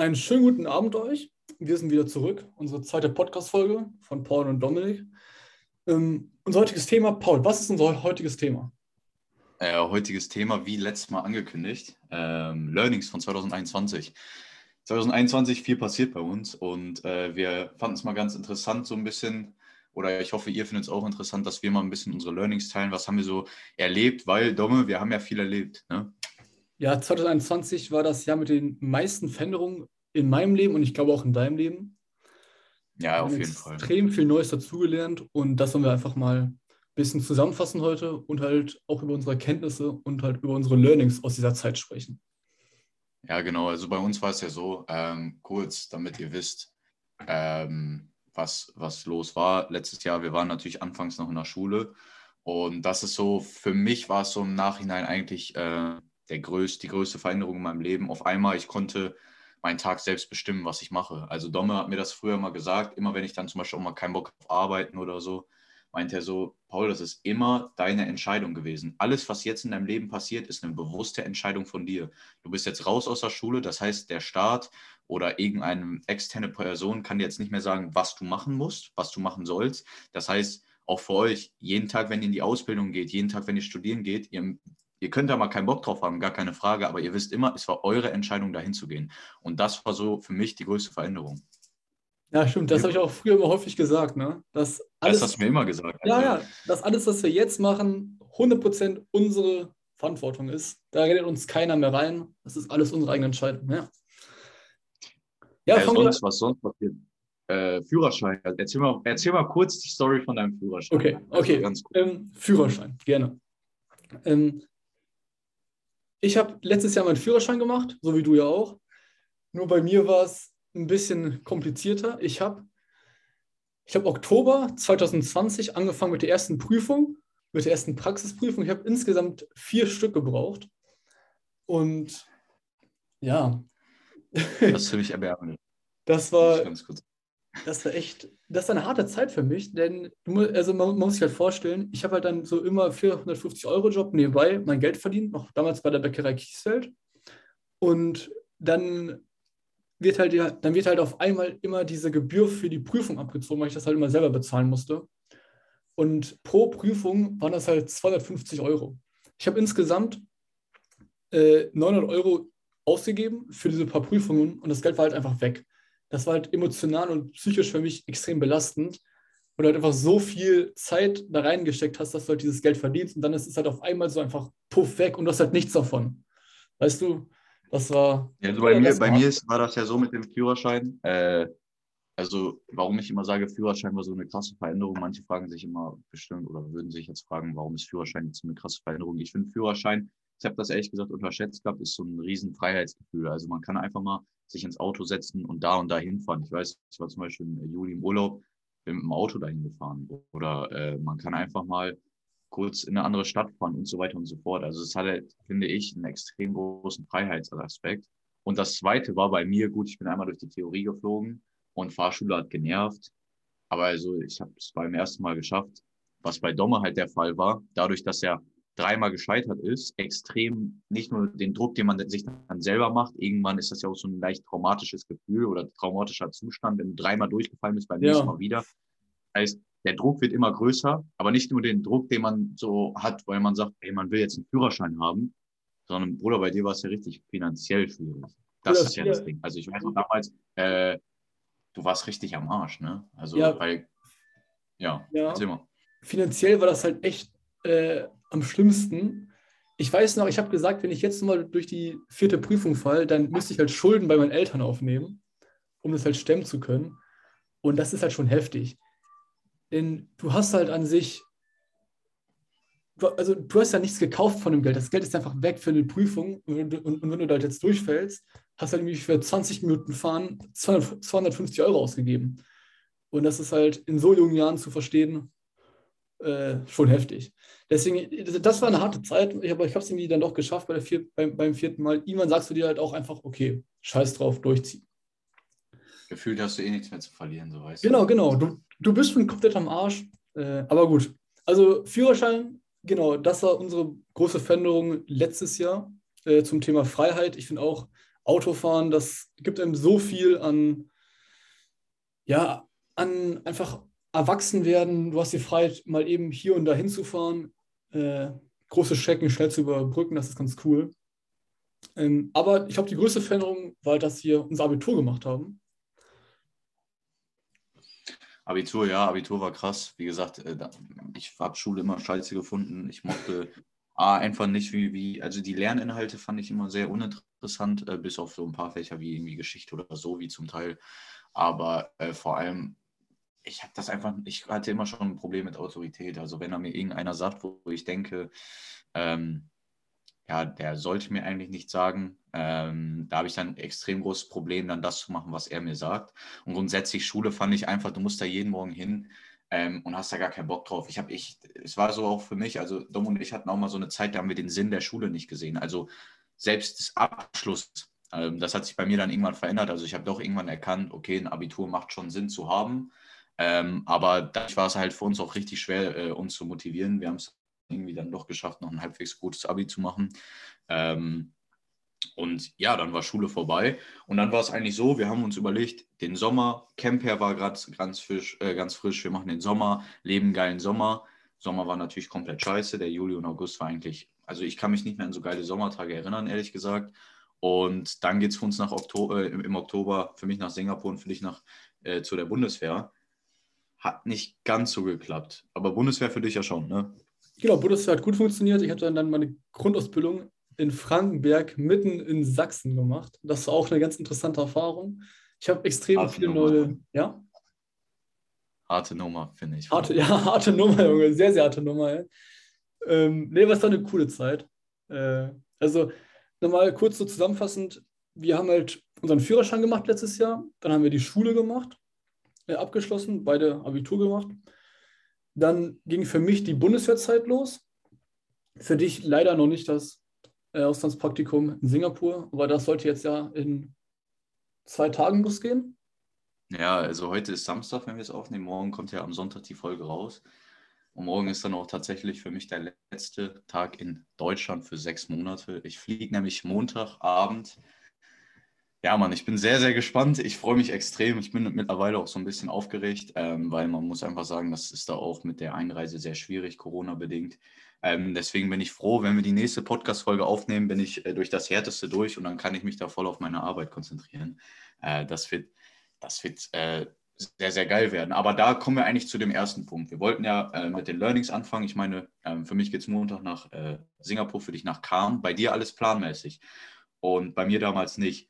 Einen schönen guten Abend euch. Wir sind wieder zurück. Unsere zweite Podcast-Folge von Paul und Dominik. Ähm, unser heutiges Thema, Paul, was ist unser heutiges Thema? Äh, heutiges Thema, wie letztes Mal angekündigt, ähm, Learnings von 2021. 2021 viel passiert bei uns und äh, wir fanden es mal ganz interessant, so ein bisschen, oder ich hoffe, ihr findet es auch interessant, dass wir mal ein bisschen unsere Learnings teilen. Was haben wir so erlebt? Weil, Domme, wir haben ja viel erlebt. Ne? Ja, 2021 war das Jahr mit den meisten Veränderungen in meinem Leben und ich glaube auch in deinem Leben. Ja, auf jeden Fall. Extrem viel Neues dazugelernt und das wollen wir einfach mal ein bisschen zusammenfassen heute und halt auch über unsere Erkenntnisse und halt über unsere Learnings aus dieser Zeit sprechen. Ja, genau. Also bei uns war es ja so, ähm, kurz, damit ihr wisst, ähm, was, was los war. Letztes Jahr, wir waren natürlich anfangs noch in der Schule und das ist so, für mich war es so im Nachhinein eigentlich äh, der größte, die größte Veränderung in meinem Leben. Auf einmal, ich konnte meinen Tag selbst bestimmen, was ich mache. Also Domme hat mir das früher mal gesagt, immer wenn ich dann zum Beispiel auch mal keinen Bock auf Arbeiten oder so, meint er so, Paul, das ist immer deine Entscheidung gewesen. Alles, was jetzt in deinem Leben passiert, ist eine bewusste Entscheidung von dir. Du bist jetzt raus aus der Schule, das heißt, der Staat oder irgendeine externe Person kann dir jetzt nicht mehr sagen, was du machen musst, was du machen sollst. Das heißt, auch für euch, jeden Tag, wenn ihr in die Ausbildung geht, jeden Tag, wenn ihr studieren geht, ihr Ihr könnt da mal keinen Bock drauf haben, gar keine Frage, aber ihr wisst immer, es war eure Entscheidung, dahin zu gehen. Und das war so für mich die größte Veränderung. Ja, stimmt. Das ja. habe ich auch früher immer häufig gesagt. Ne? Dass alles, das hast du mir immer gesagt. Ja, also. ja. Dass alles, was wir jetzt machen, 100% unsere Verantwortung ist. Da redet uns keiner mehr rein. Das ist alles unsere eigene Entscheidung. Ja, ja äh, sonst, was sonst passiert? Äh, Führerschein. Erzähl mal, erzähl mal kurz die Story von deinem Führerschein. Okay, okay. Also ähm, Führerschein, gerne. Ähm, ich habe letztes Jahr meinen Führerschein gemacht, so wie du ja auch. Nur bei mir war es ein bisschen komplizierter. Ich habe ich hab Oktober 2020 angefangen mit der ersten Prüfung, mit der ersten Praxisprüfung. Ich habe insgesamt vier Stück gebraucht. Und ja. Das ist für mich erbärmlich. Das war, das war echt, das war eine harte Zeit für mich, denn also man, man muss sich halt vorstellen, ich habe halt dann so immer 450 Euro Job nebenbei mein Geld verdient, noch damals bei der Bäckerei Kiesfeld. Und dann wird halt, dann wird halt auf einmal immer diese Gebühr für die Prüfung abgezogen, weil ich das halt immer selber bezahlen musste. Und pro Prüfung waren das halt 250 Euro. Ich habe insgesamt äh, 900 Euro ausgegeben für diese paar Prüfungen und das Geld war halt einfach weg das war halt emotional und psychisch für mich extrem belastend. Und halt einfach so viel Zeit da reingesteckt hast, dass du halt dieses Geld verdienst und dann ist es halt auf einmal so einfach puff weg und du hast halt nichts davon. Weißt du, das war. Ja, also bei mir, bei mir ist, war das ja so mit dem Führerschein. Äh, also, warum ich immer sage, Führerschein war so eine krasse Veränderung. Manche fragen sich immer bestimmt oder würden sich jetzt fragen, warum ist Führerschein jetzt so eine krasse Veränderung? Ich finde, Führerschein ich habe das ehrlich gesagt unterschätzt gehabt, ist so ein riesen Freiheitsgefühl. Also man kann einfach mal sich ins Auto setzen und da und da hinfahren. Ich weiß, ich war zum Beispiel im Juli im Urlaub, bin mit dem Auto dahin gefahren. Oder äh, man kann einfach mal kurz in eine andere Stadt fahren und so weiter und so fort. Also es hatte, finde ich, einen extrem großen Freiheitsaspekt. Und das Zweite war bei mir, gut, ich bin einmal durch die Theorie geflogen und Fahrschule hat genervt. Aber also ich habe es beim ersten Mal geschafft. Was bei Domme halt der Fall war, dadurch, dass er dreimal gescheitert ist, extrem nicht nur den Druck, den man sich dann selber macht, irgendwann ist das ja auch so ein leicht traumatisches Gefühl oder traumatischer Zustand, wenn du dreimal durchgefallen bist, beim ja. nächsten Mal wieder. Das heißt, der Druck wird immer größer, aber nicht nur den Druck, den man so hat, weil man sagt, ey, man will jetzt einen Führerschein haben, sondern Bruder, bei dir war es ja richtig finanziell schwierig. Das ja, ist ja, ja, das Ding. Also ich weiß noch damals, äh, du warst richtig am Arsch, ne? Also, ja. weil, ja, ja. Finanziell war das halt echt äh, am schlimmsten. Ich weiß noch, ich habe gesagt, wenn ich jetzt mal durch die vierte Prüfung falle, dann müsste ich halt Schulden bei meinen Eltern aufnehmen, um das halt stemmen zu können. Und das ist halt schon heftig. Denn du hast halt an sich, also du hast ja nichts gekauft von dem Geld. Das Geld ist einfach weg für eine Prüfung. Und, wenn du da halt jetzt durchfällst, hast du halt irgendwie für 20 Minuten Fahren 250 Euro ausgegeben. Und das ist halt in so jungen Jahren zu verstehen, äh, schon heftig. Deswegen, das war eine harte Zeit, aber ich habe es irgendwie dann doch geschafft bei der vier, beim, beim vierten Mal. Irgendwann sagst du dir halt auch einfach, okay, scheiß drauf, durchziehen. Gefühlt hast du eh nichts mehr zu verlieren, so weißt genau, du. Genau, genau. Du, du bist schon komplett am Arsch. Äh, aber gut. Also Führerschein, genau, das war unsere große Veränderung letztes Jahr äh, zum Thema Freiheit. Ich finde auch, Autofahren, das gibt einem so viel an, ja, an einfach Erwachsenwerden. Du hast die Freiheit, mal eben hier und da hinzufahren, äh, große Strecken schnell zu überbrücken, das ist ganz cool. Ähm, aber ich glaube, die größte Veränderung war, dass wir unser Abitur gemacht haben. Abitur, ja, Abitur war krass. Wie gesagt, äh, ich habe Schule immer scheiße gefunden. Ich mochte A, einfach nicht, wie, wie, also die Lerninhalte fand ich immer sehr uninteressant, äh, bis auf so ein paar Fächer wie irgendwie Geschichte oder so, wie zum Teil. Aber äh, vor allem, ich habe das einfach, ich hatte immer schon ein Problem mit Autorität. Also wenn da mir irgendeiner sagt, wo ich denke, ähm, ja, der sollte mir eigentlich nichts sagen. Ähm, da habe ich dann ein extrem großes Problem, dann das zu machen, was er mir sagt. Und grundsätzlich Schule fand ich einfach, du musst da jeden Morgen hin ähm, und hast da gar keinen Bock drauf. Ich habe ich, es war so auch für mich, also Dom und ich hatten auch mal so eine Zeit, da haben wir den Sinn der Schule nicht gesehen. Also selbst das Abschluss, ähm, das hat sich bei mir dann irgendwann verändert. Also ich habe doch irgendwann erkannt, okay, ein Abitur macht schon Sinn zu haben. Ähm, aber da war es halt für uns auch richtig schwer, äh, uns zu motivieren. Wir haben es irgendwie dann doch geschafft, noch ein halbwegs gutes Abi zu machen. Ähm, und ja, dann war Schule vorbei. Und dann war es eigentlich so, wir haben uns überlegt, den Sommer, Camper war gerade ganz, frisch, äh, ganz frisch, wir machen den Sommer, leben geilen Sommer. Sommer war natürlich komplett scheiße. Der Juli und August war eigentlich, also ich kann mich nicht mehr an so geile Sommertage erinnern, ehrlich gesagt. Und dann geht es für uns nach Oktober, äh, im Oktober, für mich nach Singapur und für dich nach, äh, zu der Bundeswehr. Hat nicht ganz so geklappt. Aber Bundeswehr für dich ja schon, ne? Genau, Bundeswehr hat gut funktioniert. Ich habe dann, dann meine Grundausbildung in Frankenberg mitten in Sachsen gemacht. Das war auch eine ganz interessante Erfahrung. Ich habe extrem harte viele Nummer. neue, ja? Harte Nummer, finde ich. Harte, ja, harte Nummer, Junge. Sehr, sehr harte Nummer. Ja. Ähm, nee, was war eine coole Zeit. Äh, also, nochmal kurz so zusammenfassend: Wir haben halt unseren Führerschein gemacht letztes Jahr. Dann haben wir die Schule gemacht, abgeschlossen, beide Abitur gemacht. Dann ging für mich die Bundeswehrzeit los. Für dich leider noch nicht das äh, Auslandspraktikum in Singapur, aber das sollte jetzt ja in zwei Tagen losgehen. Ja, also heute ist Samstag, wenn wir es aufnehmen. Morgen kommt ja am Sonntag die Folge raus. Und morgen ist dann auch tatsächlich für mich der letzte Tag in Deutschland für sechs Monate. Ich fliege nämlich Montagabend ja, Mann, ich bin sehr, sehr gespannt. Ich freue mich extrem. Ich bin mittlerweile auch so ein bisschen aufgeregt, ähm, weil man muss einfach sagen, das ist da auch mit der Einreise sehr schwierig, Corona-bedingt. Ähm, deswegen bin ich froh, wenn wir die nächste Podcast-Folge aufnehmen, bin ich äh, durch das Härteste durch und dann kann ich mich da voll auf meine Arbeit konzentrieren. Äh, das wird, das wird äh, sehr, sehr geil werden. Aber da kommen wir eigentlich zu dem ersten Punkt. Wir wollten ja äh, mit den Learnings anfangen. Ich meine, ähm, für mich geht es Montag nach äh, Singapur, für dich nach Kahn. Bei dir alles planmäßig und bei mir damals nicht.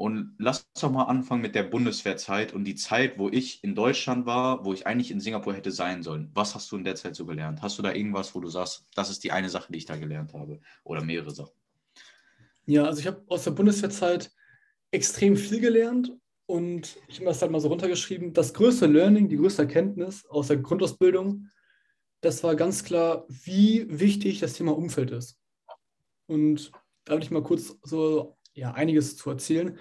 Und lass doch mal anfangen mit der Bundeswehrzeit und die Zeit, wo ich in Deutschland war, wo ich eigentlich in Singapur hätte sein sollen. Was hast du in der Zeit so gelernt? Hast du da irgendwas, wo du sagst, das ist die eine Sache, die ich da gelernt habe? Oder mehrere Sachen? Ja, also ich habe aus der Bundeswehrzeit extrem viel gelernt und ich habe das halt mal so runtergeschrieben. Das größte Learning, die größte Erkenntnis aus der Grundausbildung, das war ganz klar, wie wichtig das Thema Umfeld ist. Und da will ich mal kurz so ja, einiges zu erzählen.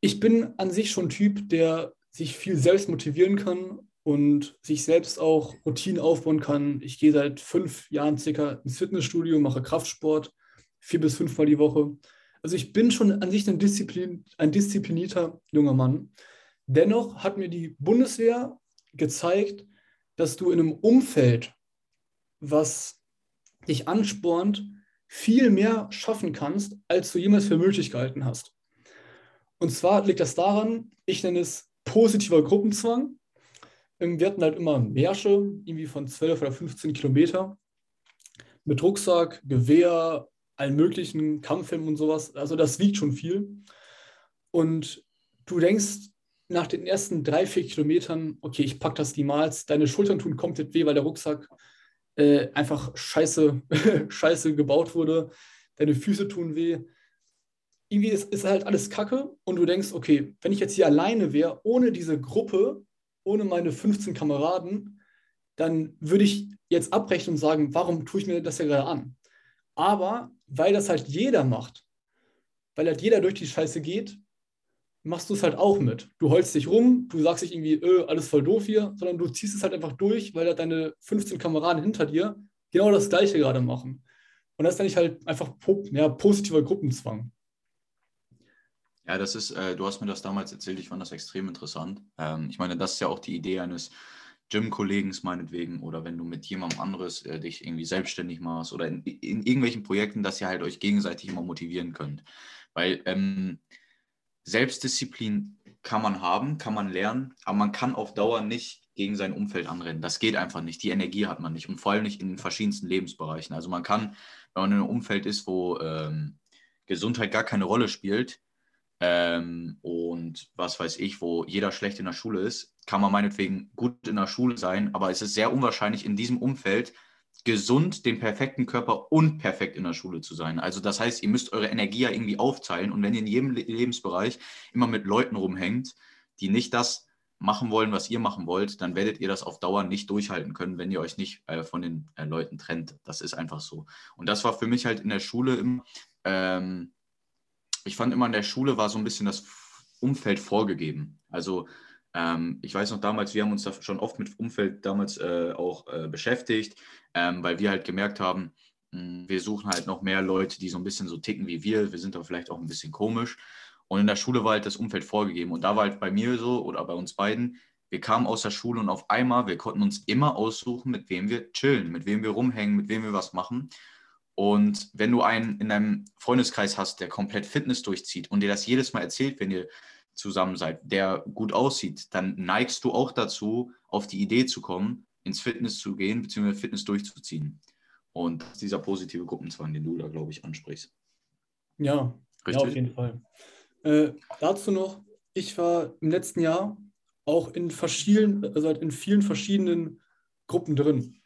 Ich bin an sich schon ein Typ, der sich viel selbst motivieren kann und sich selbst auch Routinen aufbauen kann. Ich gehe seit fünf Jahren circa ins Fitnessstudio, mache Kraftsport, vier bis fünfmal die Woche. Also ich bin schon an sich ein, Disziplin, ein disziplinierter junger Mann. Dennoch hat mir die Bundeswehr gezeigt, dass du in einem Umfeld, was dich anspornt, viel mehr schaffen kannst, als du jemals für möglich gehalten hast. Und zwar liegt das daran, ich nenne es positiver Gruppenzwang. Ähm, wir hatten halt immer Märsche, irgendwie von 12 oder 15 Kilometer, mit Rucksack, Gewehr, allen möglichen Kampfhelmen und sowas. Also das wiegt schon viel. Und du denkst nach den ersten drei, vier Kilometern, okay, ich packe das niemals, deine Schultern tun komplett weh, weil der Rucksack äh, einfach scheiße, scheiße gebaut wurde, deine Füße tun weh. Irgendwie ist, ist halt alles Kacke und du denkst, okay, wenn ich jetzt hier alleine wäre, ohne diese Gruppe, ohne meine 15 Kameraden, dann würde ich jetzt abbrechen und sagen, warum tue ich mir das ja gerade an? Aber weil das halt jeder macht, weil halt jeder durch die Scheiße geht, machst du es halt auch mit. Du holst dich rum, du sagst nicht irgendwie, öh, alles voll doof hier, sondern du ziehst es halt einfach durch, weil halt deine 15 Kameraden hinter dir genau das Gleiche gerade machen. Und das ist dann nicht halt einfach ja, positiver Gruppenzwang. Ja, das ist, äh, du hast mir das damals erzählt, ich fand das extrem interessant. Ähm, ich meine, das ist ja auch die Idee eines Gym-Kollegen meinetwegen oder wenn du mit jemandem anderes äh, dich irgendwie selbstständig machst oder in, in, irgendwelchen Projekten, dass ihr halt euch gegenseitig immer motivieren könnt. Weil ähm, Selbstdisziplin kann man haben, kann man lernen, aber man kann auf Dauer nicht gegen sein Umfeld anrennen. Das geht einfach nicht. Die Energie hat man nicht und vor allem nicht in den verschiedensten Lebensbereichen. Also man kann, wenn man in einem Umfeld ist, wo ähm, Gesundheit gar keine Rolle spielt ähm, und was weiß ich, wo jeder schlecht in der Schule ist, kann man meinetwegen gut in der Schule sein, aber es ist sehr unwahrscheinlich in diesem Umfeld gesund, den perfekten Körper und perfekt in der Schule zu sein. Also das heißt, ihr müsst eure Energie ja irgendwie aufteilen und wenn ihr in jedem Lebensbereich immer mit Leuten rumhängt, die nicht das machen wollen, was ihr machen wollt, dann werdet ihr das auf Dauer nicht durchhalten können, wenn ihr euch nicht äh, von den äh, Leuten trennt. Das ist einfach so. Und das war für mich halt in der Schule immer, ähm, ich fand immer in der Schule war so ein bisschen das Umfeld vorgegeben. Also ähm, ich weiß noch damals, wir haben uns da schon oft mit Umfeld damals äh, auch äh, beschäftigt, ähm, weil wir halt gemerkt haben, mh, hm, wir suchen halt noch mehr Leute, die so ein bisschen so ticken wie wir. Wir sind da vielleicht auch ein bisschen komisch. Und in der Schule war halt das Umfeld vorgegeben. Und da war halt bei mir so oder bei uns beiden, wir kamen aus der Schule und auf einmal, wir konnten uns immer aussuchen, mit wem wir chillen, mit wem wir rumhängen, mit wem wir was machen. Und wenn du einen in deinem Freundeskreis hast, der komplett Fitness durchzieht und dir das jedes Mal erzählt, wenn ihr zusammen seid, der gut aussieht, dann neigst du auch dazu, auf die Idee zu kommen, ins Fitness zu gehen, beziehungsweise Fitness durchzuziehen. Und dieser positive Gruppenzwang, den du da, glaube ich, ansprichst. Ja, ja auf jeden Fall. Äh, dazu noch, ich war im letzten Jahr auch in verschiedenen, also halt in vielen verschiedenen Gruppen drin.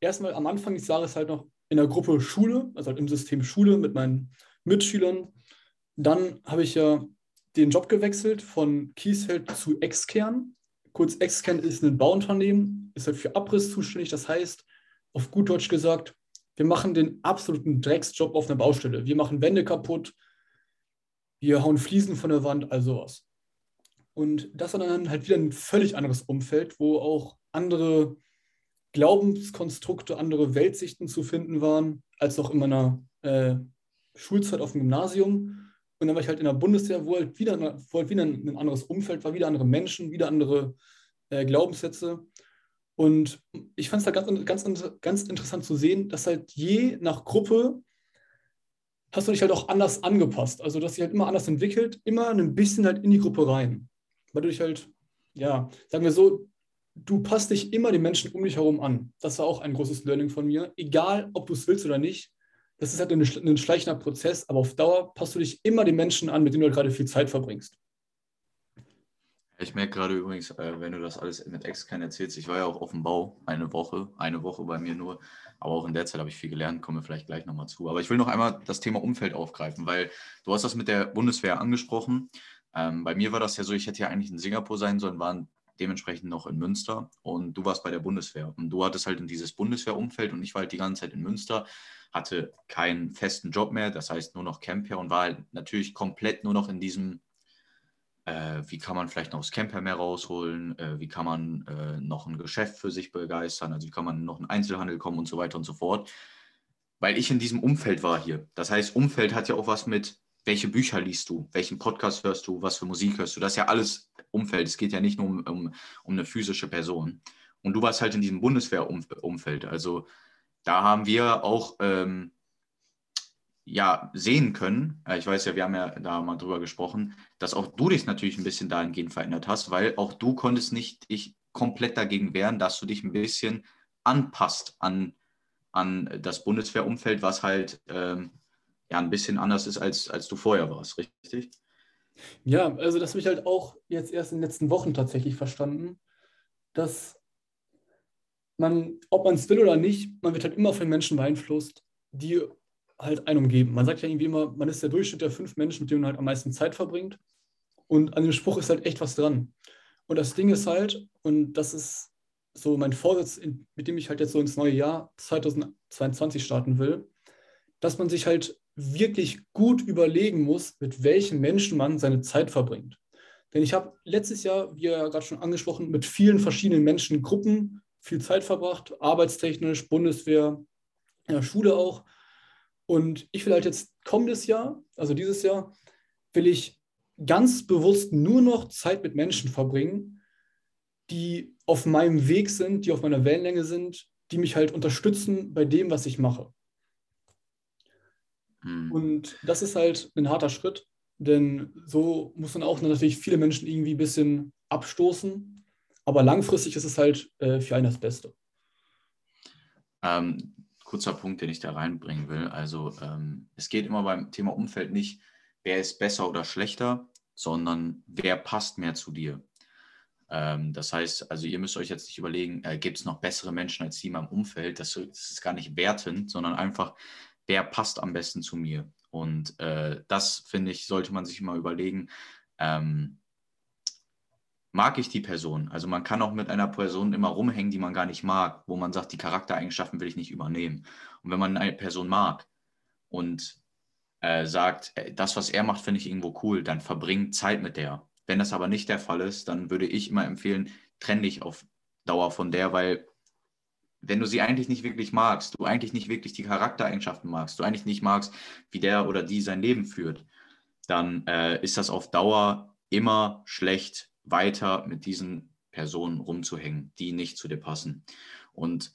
Erstmal am Anfang des Jahres halt noch in der Gruppe Schule, also halt im System Schule mit meinen Mitschülern. Dann habe ich ja den Job gewechselt von Kiesfeld zu Exkern. Kurz, Exkern ist ein Bauunternehmen, ist halt für Abriss zuständig. Das heißt, auf gut Deutsch gesagt, wir machen den absoluten Drecksjob auf einer Baustelle. Wir machen Wände kaputt, wir hauen Fliesen von der Wand, all sowas. Und das war dann halt wieder ein völlig anderes Umfeld, wo auch andere Glaubenskonstrukte, andere Weltsichten zu finden waren, als noch in meiner äh, Schulzeit auf dem Gymnasium. Und dann war ich halt in der Bundeswehr, wo halt wieder, wo halt wieder ein anderes Umfeld war, wieder andere Menschen, wieder andere äh, Glaubenssätze. Und ich fand es da ganz, ganz, ganz interessant zu sehen, dass halt je nach Gruppe hast du dich halt auch anders angepasst. Also, dass sich halt immer anders entwickelt, immer ein bisschen halt in die Gruppe rein. Weil du dich halt, ja, sagen wir so, du passt dich immer den Menschen um dich herum an. Das war auch ein großes Learning von mir. Egal, ob du es willst oder nicht, das ist halt ein, ein schleichender Prozess, aber auf Dauer passt du dich immer den Menschen an, mit denen du halt gerade viel Zeit verbringst. Ich merke gerade übrigens, äh, wenn du das alles mit Exkern erzählst, ich war ja auch auf dem Bau eine Woche, eine Woche bei mir nur, aber auch in der Zeit habe ich viel gelernt, komme vielleicht gleich nochmal zu. Aber ich will noch einmal das Thema Umfeld aufgreifen, weil du hast das mit der Bundeswehr angesprochen. Ähm, bei mir war das ja so, ich hätte ja eigentlich in Singapur sein sollen, waren dementsprechend noch in Münster. Und du warst bei der Bundeswehr. Und du hattest halt in dieses Bundeswehrumfeld und ich war halt die ganze Zeit in Münster hatte keinen festen Job mehr, das heißt nur noch Camper und war halt natürlich komplett nur noch in diesem, äh, wie kann man vielleicht noch das Camper mehr rausholen, äh, wie kann man äh, noch ein Geschäft für sich begeistern, also wie kann man noch in Einzelhandel kommen und so weiter und so fort, weil ich in diesem Umfeld war hier. Das heißt, Umfeld hat ja auch was mit, welche Bücher liest du, welchen Podcast hörst du, was für Musik hörst du, das ist ja alles Umfeld, es geht ja nicht nur um, um, um eine physische Person. Und du warst halt in diesem Bundeswehrumfeld, also da haben wir auch ähm, ja, sehen können, äh, ich weiß ja, wir haben ja da mal drüber gesprochen, dass auch du dich natürlich ein bisschen dahingehend verändert hast, weil auch du konntest nicht dich komplett dagegen wehren, dass du dich ein bisschen anpasst an, an das Bundeswehrumfeld, was halt ähm, ja ein bisschen anders ist, als, als du vorher warst, richtig? Ja, also das habe ich halt auch jetzt erst in den letzten Wochen tatsächlich verstanden, dass man, ob man es will oder nicht, man wird halt immer von Menschen beeinflusst, die halt einen umgeben. Man sagt ja irgendwie immer, man ist der Durchschnitt der fünf Menschen, mit denen man halt am meisten Zeit verbringt. Und an dem Spruch ist halt echt was dran. Und das Ding ist halt, und das ist so mein Vorsatz, mit dem ich halt jetzt so ins neue Jahr 2022 starten will, dass man sich halt wirklich gut überlegen muss, mit welchen Menschen man seine Zeit verbringt. Denn ich habe letztes Jahr, wie ja gerade schon angesprochen, mit vielen verschiedenen Menschengruppen viel Zeit verbracht, arbeitstechnisch, Bundeswehr, in der Schule auch. Und ich will halt jetzt kommendes Jahr, also dieses Jahr, will ich ganz bewusst nur noch Zeit mit Menschen verbringen, die auf meinem Weg sind, die auf meiner Wellenlänge sind, die mich halt unterstützen bei dem, was ich mache. Mhm. Und das ist halt ein harter Schritt, denn so muss man auch natürlich viele Menschen irgendwie ein bisschen abstoßen. Aber langfristig ist es halt äh, für einen das Beste. Ähm, kurzer Punkt, den ich da reinbringen will. Also ähm, es geht immer beim Thema Umfeld nicht, wer ist besser oder schlechter, sondern wer passt mehr zu dir. Ähm, das heißt, also ihr müsst euch jetzt nicht überlegen, äh, gibt es noch bessere Menschen als die in meinem Umfeld? Das, das, ist gar nicht wertend, sondern einfach, wer passt am besten zu mir? Und äh, das, finde ich, sollte man sich immer überlegen. Ähm, mag ich die Person? Also man kann auch mit einer Person immer rumhängen, die man gar nicht mag, wo man sagt, die Charaktereigenschaften will ich nicht übernehmen. Und wenn man eine Person mag und äh, sagt, äh, das, was er macht, finde ich irgendwo cool, dann verbring Zeit mit der. Wenn das aber nicht der Fall ist, dann würde ich immer empfehlen, trenn dich auf Dauer von der, weil wenn du sie eigentlich nicht wirklich magst, du eigentlich nicht wirklich die Charaktereigenschaften magst, du eigentlich nicht magst, wie der oder die sein Leben führt, dann äh, ist das auf Dauer immer schlecht, weiter mit diesen Personen rumzuhängen, die nicht zu dir passen. Und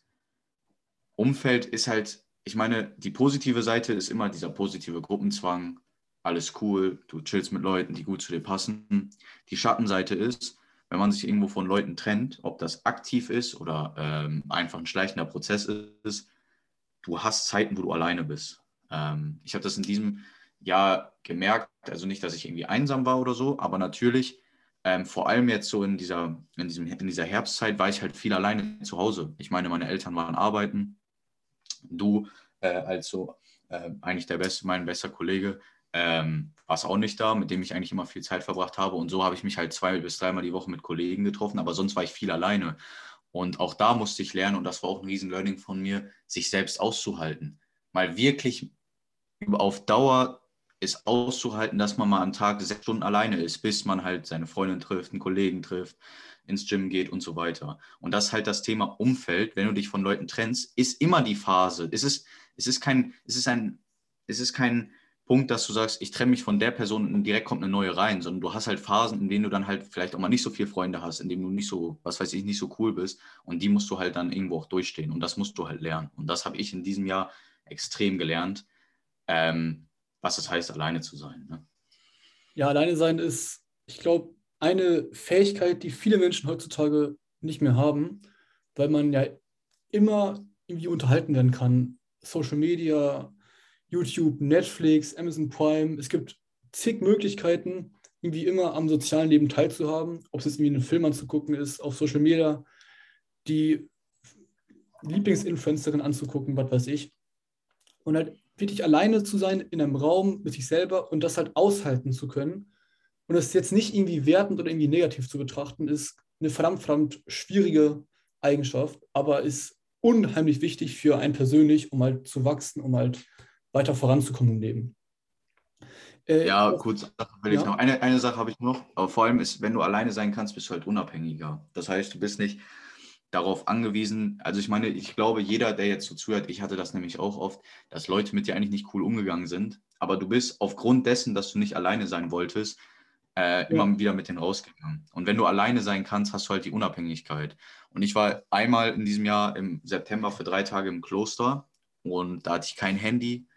Umfeld ist halt, ich meine, die positive Seite ist immer dieser positive Gruppenzwang, alles cool, du chillst mit Leuten, die gut zu dir passen. Die Schattenseite ist, wenn man sich irgendwo von Leuten trennt, ob das aktiv ist oder ähm, einfach ein schleichender Prozess ist, du hast Zeiten, wo du alleine bist. Ähm, ich habe das in diesem Jahr gemerkt, also nicht, dass ich irgendwie einsam war oder so, aber natürlich, ähm, vor allem jetzt so in dieser, in, diesem, in dieser Herbstzeit, war ich halt viel alleine zu Hause. Ich meine, meine Eltern waren arbeiten. Du äh, als so äh, eigentlich der beste, mein bester Kollege, ähm, war es auch nicht da, mit dem ich eigentlich immer viel Zeit verbracht habe. Und so habe ich mich halt zwei bis dreimal die Woche mit Kollegen getroffen, aber sonst war ich viel alleine. Und auch da musste ich lernen, und das war auch ein Riesen-Learning von mir, sich selbst auszuhalten. Mal wirklich auf Dauer ist auszuhalten, dass man mal am Tag sechs Stunden alleine ist, bis man halt seine Freundin trifft, einen Kollegen trifft, ins Gym geht und so weiter. Und das ist halt das Thema Umfeld. Wenn du dich von Leuten trennst, ist immer die Phase. Es ist, es ist kein, es ist ein, es ist kein, Punkt, dass du sagst, ich trenne mich von der Person und direkt kommt eine neue rein, sondern du hast halt Phasen, in denen du dann halt vielleicht auch mal nicht so viele Freunde hast, in denen du nicht so, was weiß ich, nicht so cool bist und die musst du halt dann irgendwo auch durchstehen und das musst du halt lernen. Und das habe ich in diesem Jahr extrem gelernt, ähm, was es heißt, alleine zu sein. Ne? Ja, alleine sein ist, ich glaube, eine Fähigkeit, die viele Menschen heutzutage nicht mehr haben, weil man ja immer irgendwie unterhalten werden kann. Social Media, YouTube, Netflix, Amazon Prime. Es gibt zig Möglichkeiten, irgendwie immer am sozialen Leben teilzuhaben, ob es jetzt irgendwie einen Film anzugucken ist, auf Social Media, die Lieblingsinfluencerin anzugucken, was weiß ich. Und halt wirklich alleine zu sein in einem Raum mit sich selber und das halt aushalten zu können. Und das jetzt nicht irgendwie wertend oder irgendwie negativ zu betrachten, ist eine verdammt, verdammt schwierige Eigenschaft, aber ist unheimlich wichtig für einen persönlich, um halt zu wachsen, um halt weiter voranzukommen im Leben. Äh, ja, kurz will ja. ich noch. Eine, eine Sache habe ich noch, aber vor allem ist, wenn du alleine sein kannst, bist du halt unabhängiger. Das heißt, du bist nicht darauf angewiesen, also ich meine, ich glaube, jeder, der jetzt so zuhört, ich hatte das nämlich auch oft, dass Leute mit dir eigentlich nicht cool umgegangen sind, aber du bist aufgrund dessen, dass du nicht alleine sein wolltest, äh, ja. immer wieder mit denen rausgegangen. Und wenn du alleine sein kannst, hast du halt die Unabhängigkeit. Und ich war einmal in diesem Jahr im September für drei Tage im Kloster und da hatte ich kein Handy,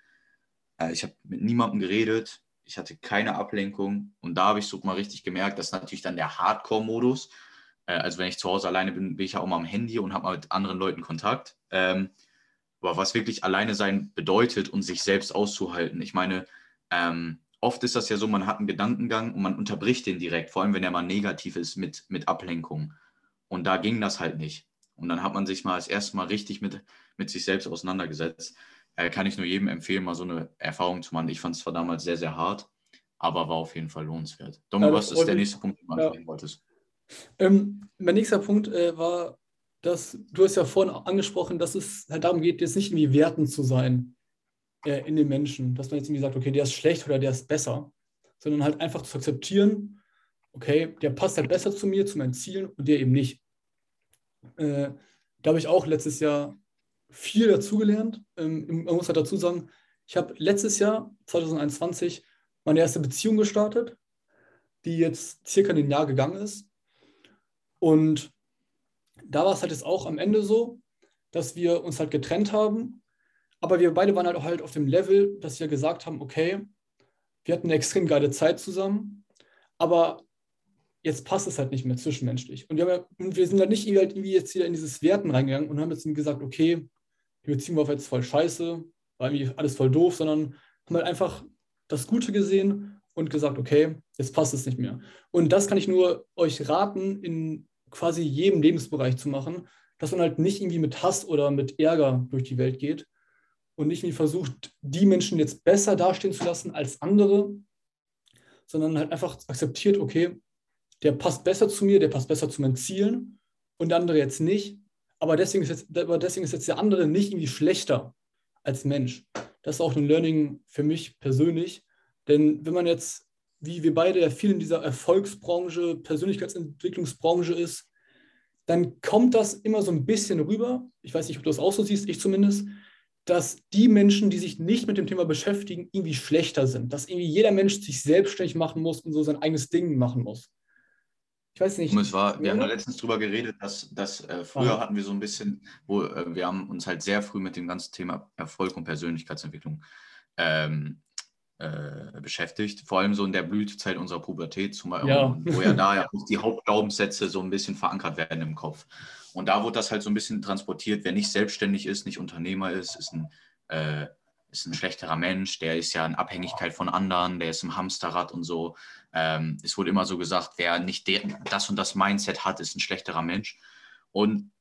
äh, ich habe mit niemandem geredet, ich hatte keine Ablenkung und da habe ich so mal richtig gemerkt, das ist natürlich dann der Hardcore-Modus. Äh, also wenn ich zu Hause alleine bin, bin ich ja auch mal am Handy und habe mal mit anderen Leuten Kontakt. Ähm, aber was wirklich alleine sein bedeutet und sich selbst auszuhalten. Ich meine, ähm, oft ist das ja so, man hat einen Gedankengang und man unterbricht den direkt, vor allem wenn er mal negativ ist mit, mit Ablenkung. Und da ging das halt nicht. Und dann hat man sich mal das erste Mal richtig mit, mit sich selbst auseinandergesetzt äh, kann ich nur jedem empfehlen, mal so eine Erfahrung zu machen. Ich fand es zwar damals sehr, sehr hart, aber war auf jeden Fall lohnenswert. Domo, ja, was ist der nächste Punkt, den du ansprechen ja. wolltest? Ähm, mein nächster Punkt äh, war, dass du hast ja vorhin angesprochen, dass es halt darum geht, jetzt nicht irgendwie wertend zu sein äh, in den Menschen, dass man jetzt irgendwie sagt, okay, der ist schlecht oder der ist besser, sondern halt einfach zu akzeptieren, okay, der passt halt besser zu mir, zu meinen Zielen und der eben nicht. Äh, da habe ich auch letztes Jahr viel dazugelernt. Ähm, man muss halt dazu sagen, ich habe letztes Jahr, 2021, meine erste Beziehung gestartet. die jetzt circa ein Jahr gegangen ist. Und da war es halt jetzt auch am Ende so, dass wir uns halt getrennt haben. Aber wir beide waren halt auch halt auf dem Level, dass wir gesagt haben, okay, wir hatten eine extrem geile Zeit zusammen, aber jetzt passt es halt nicht mehr zwischenmenschlich. Und wir, ja, und wir sind halt nicht irgendwie jetzt wieder in dieses Werten reingegangen und haben jetzt gesagt, okay, die Beziehung war jetzt voll scheiße, war irgendwie alles voll doof, sondern haben halt einfach das Gute gesehen und gesagt, okay, jetzt passt es nicht mehr. Und das kann ich nur euch raten, in quasi jedem Lebensbereich zu machen, dass man halt nicht irgendwie mit Hass oder mit Ärger durch die Welt geht und nicht irgendwie versucht, die Menschen jetzt besser dastehen zu lassen als andere, sondern halt einfach akzeptiert, okay, der passt besser zu mir, der passt besser zu meinen Zielen und der andere jetzt nicht. Aber deswegen ist jetzt, aber deswegen ist jetzt der andere nicht irgendwie schlechter als Mensch. Das ist auch ein Learning für mich persönlich. Denn wenn man jetzt, wie wir beide ja viel in dieser Erfolgsbranche, Persönlichkeitsentwicklungsbranche ist, dann kommt das immer so ein bisschen rüber. Ich weiß nicht, ob du das auch so siehst, ich zumindest, dass die Menschen, die sich nicht mit dem Thema beschäftigen, irgendwie schlechter sind. Dass irgendwie jeder Mensch sich selbstständig machen muss und so sein eigenes Ding machen muss. Ich weiß nicht. Und es war, wir haben da letztens drüber geredet, dass, dass äh, früher hatten wir so ein bisschen, wo äh, wir haben uns halt sehr früh mit dem ganzen Thema Erfolg und Persönlichkeitsentwicklung ähm, äh, beschäftigt. Vor allem so in der Blütezeit unserer Pubertät, zum Beispiel, ja. wo ja da ja die Hauptglaubenssätze so ein bisschen verankert werden im Kopf. Und da wurde das halt so ein bisschen transportiert, wer nicht selbstständig ist, nicht Unternehmer ist, ist ein, äh, ist ein schlechterer Mensch, der ist ja in Abhängigkeit von anderen, der ist im Hamsterrad und so. Ähm, es wurde immer so gesagt, wer nicht der, das und das Mindset hat, ist ein schlechterer Mensch. Und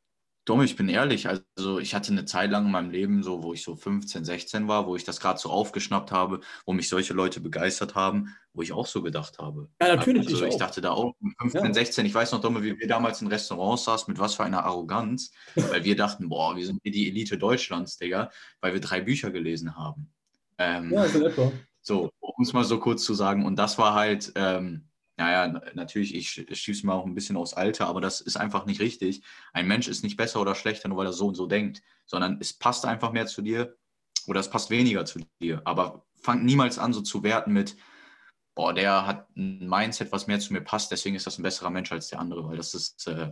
Dumm, ich bin ehrlich, also ich hatte eine Zeit lang in meinem Leben, so wo ich so 15, 16 war, wo ich das gerade so aufgeschnappt habe, wo mich solche Leute begeistert haben, wo ich auch so gedacht habe. Ja, natürlich. Also ich, ich dachte da auch, 15, ja. 16, ich weiß noch, Dumme, wie wir damals in Restaurants saßen, mit was für einer Arroganz, weil wir dachten, boah, wir sind hier die Elite Deutschlands, Digga, weil wir drei Bücher gelesen haben. Ähm, ja, so etwa. So, um es mal so kurz zu sagen. Und das war halt, ähm, naja, natürlich, ich schiebe es mal auch ein bisschen aufs Alter, aber das ist einfach nicht richtig. Ein Mensch ist nicht besser oder schlechter, nur weil er so und so denkt, sondern es passt einfach mehr zu dir oder es passt weniger zu dir. Aber fang niemals an, so zu werten mit, boah, der hat ein Mindset, was mehr zu mir passt, deswegen ist das ein besserer Mensch als der andere, weil das ist, äh,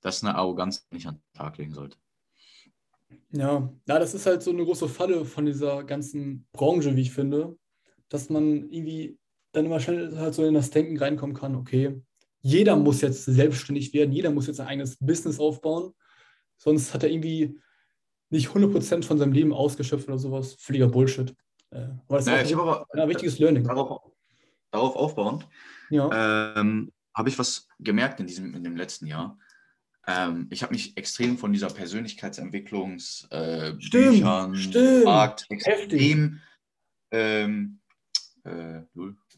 das ist eine Arroganz, die ich an den Tag legen sollte. Ja, ja, das ist halt so eine große Falle von dieser ganzen Branche, wie ich finde, dass man irgendwie dann immer schnell halt so in das Denken reinkommen kann, okay, jeder muss jetzt selbstständig werden, jeder muss jetzt ein eigenes Business aufbauen, sonst hat er irgendwie nicht 100% von seinem Leben ausgeschöpft oder sowas. Völliger Bullshit. Äh, aber das naja, ist auch ein, ein wichtiges Learning. Darauf, darauf aufbauend ja. ähm, habe ich was gemerkt in, diesem, in dem letzten Jahr. Ähm, ich habe mich extrem von dieser Persönlichkeitsentwicklungsbüchern, äh, Markt extrem ähm, äh,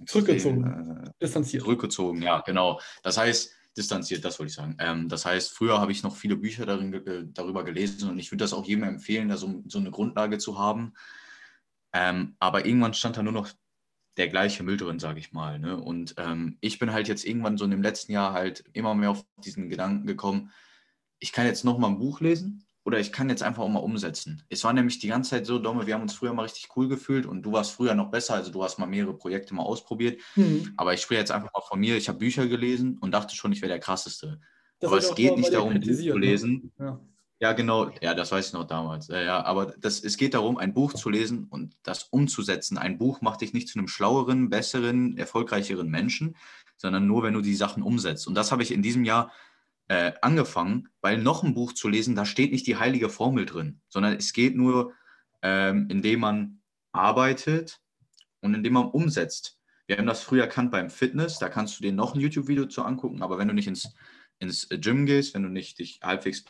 zurückgezogen, äh, distanziert. Zurückgezogen, ja, genau. Das heißt, distanziert, das wollte ich sagen. Ähm, das heißt, früher habe ich noch viele Bücher darin, äh, darüber gelesen und ich würde das auch jedem empfehlen, da so, so eine Grundlage zu haben. Ähm, aber irgendwann stand da nur noch der gleiche Müll drin, sage ich mal. Ne? Und ähm, ich bin halt jetzt irgendwann so in dem letzten Jahr halt immer mehr auf diesen Gedanken gekommen, ich kann jetzt noch mal ein Buch lesen oder ich kann jetzt einfach auch mal umsetzen. Es war nämlich die ganze Zeit so, Domme, wir haben uns früher mal richtig cool gefühlt und du warst früher noch besser, also du hast mal mehrere Projekte mal ausprobiert. Mhm. Aber ich spreche jetzt einfach mal von mir, ich habe Bücher gelesen und dachte schon, ich wäre der Krasseste. Das aber es geht nicht darum, ein Buch zu ne? lesen. Ja. ja. genau, ja, das weiß ich noch damals. Ja, ja, aber das, es geht darum, ein Buch zu lesen und das umzusetzen. Ein Buch macht dich nicht zu einem schlaueren, besseren, erfolgreicheren Menschen, sondern nur, wenn du die Sachen umsetzt. Und das habe ich in diesem Jahr äh, angefangen, weil noch ein Buch zu lesen, da steht nicht die heilige Formel drin, sondern es geht nur, ähm, indem man arbeitet und indem man umsetzt. Wir haben das früher erkannt beim Fitness, da kannst du dir noch ein YouTube-Video zu angucken, aber wenn du nicht ins, ins Gym gehst, wenn du nicht dich halbwegs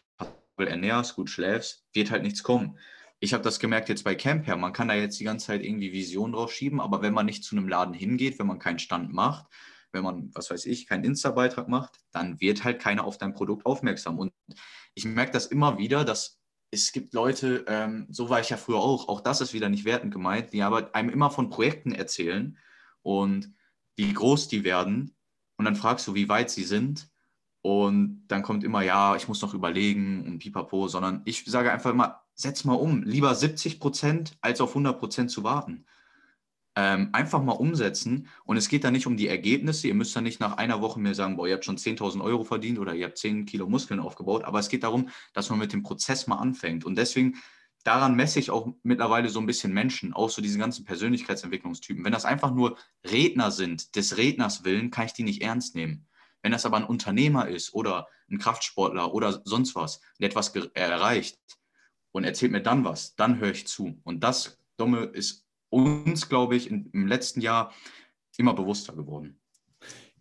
ernährst, gut schläfst, wird halt nichts kommen. Ich habe das gemerkt jetzt bei Camper, man kann da jetzt die ganze Zeit irgendwie Visionen drauf schieben, aber wenn man nicht zu einem Laden hingeht, wenn man keinen Stand macht, wenn man, was weiß ich, keinen Insta-Beitrag macht, dann wird halt keiner auf dein Produkt aufmerksam. Und ich merke das immer wieder, dass es gibt Leute, ähm, so war ich ja früher auch, auch das ist wieder nicht wertend gemeint, die aber einem immer von Projekten erzählen und wie groß die werden. Und dann fragst du, wie weit sie sind. Und dann kommt immer, ja, ich muss noch überlegen und pipapo, sondern ich sage einfach immer, setz mal um, lieber 70 Prozent als auf 100 Prozent zu warten. Ähm, einfach mal umsetzen. Und es geht da nicht um die Ergebnisse. Ihr müsst da nicht nach einer Woche mir sagen, boah, ihr habt schon 10.000 Euro verdient oder ihr habt 10 Kilo Muskeln aufgebaut. Aber es geht darum, dass man mit dem Prozess mal anfängt. Und deswegen, daran messe ich auch mittlerweile so ein bisschen Menschen, auch so diese ganzen Persönlichkeitsentwicklungstypen. Wenn das einfach nur Redner sind, des Redners willen, kann ich die nicht ernst nehmen. Wenn das aber ein Unternehmer ist oder ein Kraftsportler oder sonst was, der etwas erreicht und erzählt mir dann was, dann höre ich zu. Und das, Dumme, ist uns, glaube ich, im letzten Jahr immer bewusster geworden.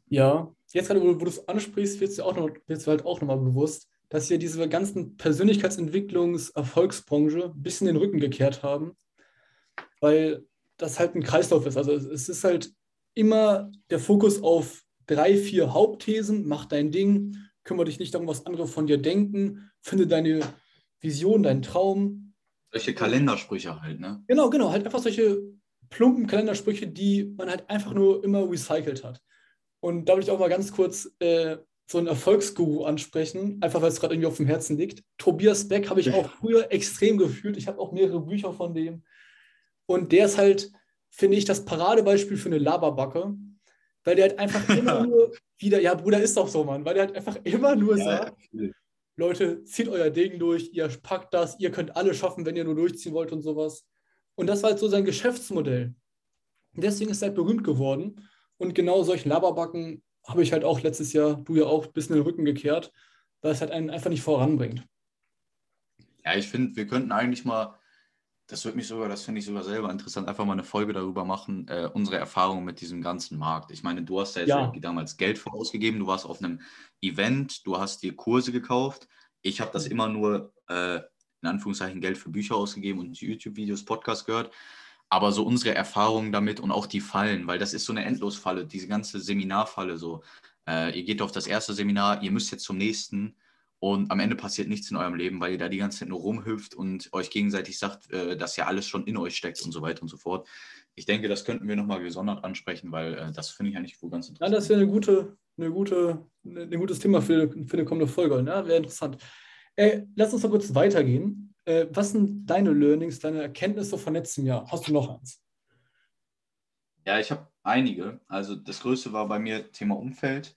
Ja, jetzt gerade, wo, wo du es ansprichst, wird es auch noch, wird's halt auch nochmal bewusst, dass wir diese ganzen Persönlichkeitsentwicklungs-Erfolgsbranche ein bisschen den Rücken gekehrt haben, weil das halt ein Kreislauf ist. Also es ist halt immer der Fokus auf drei, vier Hauptthesen, mach dein Ding, kümmere dich nicht darum, was andere von dir denken, finde deine Vision, deinen Traum, solche Kalendersprüche halt, ne? Genau, genau, halt einfach solche plumpen Kalendersprüche, die man halt einfach nur immer recycelt hat. Und da würde ich auch mal ganz kurz äh, so einen Erfolgsguru ansprechen, einfach weil es gerade irgendwie auf dem Herzen liegt. Tobias Beck habe ich auch früher extrem gefühlt. Ich habe auch mehrere Bücher von dem. Und der ist halt, finde ich, das Paradebeispiel für eine Laberbacke, weil der halt einfach immer nur wieder, ja, Bruder, ist doch so, Mann, weil der halt einfach immer nur ja, sagt, ja. Leute, zieht euer Ding durch, ihr packt das, ihr könnt alle schaffen, wenn ihr nur durchziehen wollt und sowas. Und das war halt so sein Geschäftsmodell. Deswegen ist er halt berühmt geworden. Und genau solchen Laberbacken habe ich halt auch letztes Jahr, du ja auch, ein bisschen den Rücken gekehrt, weil es halt einen einfach nicht voranbringt. Ja, ich finde, wir könnten eigentlich mal das würde mich sogar, das finde ich sogar selber interessant, einfach mal eine Folge darüber machen, äh, unsere Erfahrungen mit diesem ganzen Markt. Ich meine, du hast ja, ja. damals Geld vorausgegeben, du warst auf einem Event, du hast dir Kurse gekauft. Ich habe das immer nur, äh, in Anführungszeichen, Geld für Bücher ausgegeben und YouTube-Videos, Podcasts gehört. Aber so unsere Erfahrungen damit und auch die Fallen, weil das ist so eine Endlosfalle, diese ganze Seminarfalle so. Äh, ihr geht auf das erste Seminar, ihr müsst jetzt zum nächsten und am Ende passiert nichts in eurem Leben, weil ihr da die ganze Zeit nur rumhüpft und euch gegenseitig sagt, äh, dass ja alles schon in euch steckt und so weiter und so fort. Ich denke, das könnten wir nochmal gesondert ansprechen, weil äh, das finde ich eigentlich wohl ganz interessant. Ja, das wäre eine gute, eine gute, ein gutes Thema für, für eine kommende Folge. Ne? Wäre interessant. Äh, lass uns noch kurz weitergehen. Äh, was sind deine Learnings, deine Erkenntnisse von letztem Jahr? Hast du noch eins? Ja, ich habe einige. Also das größte war bei mir Thema Umfeld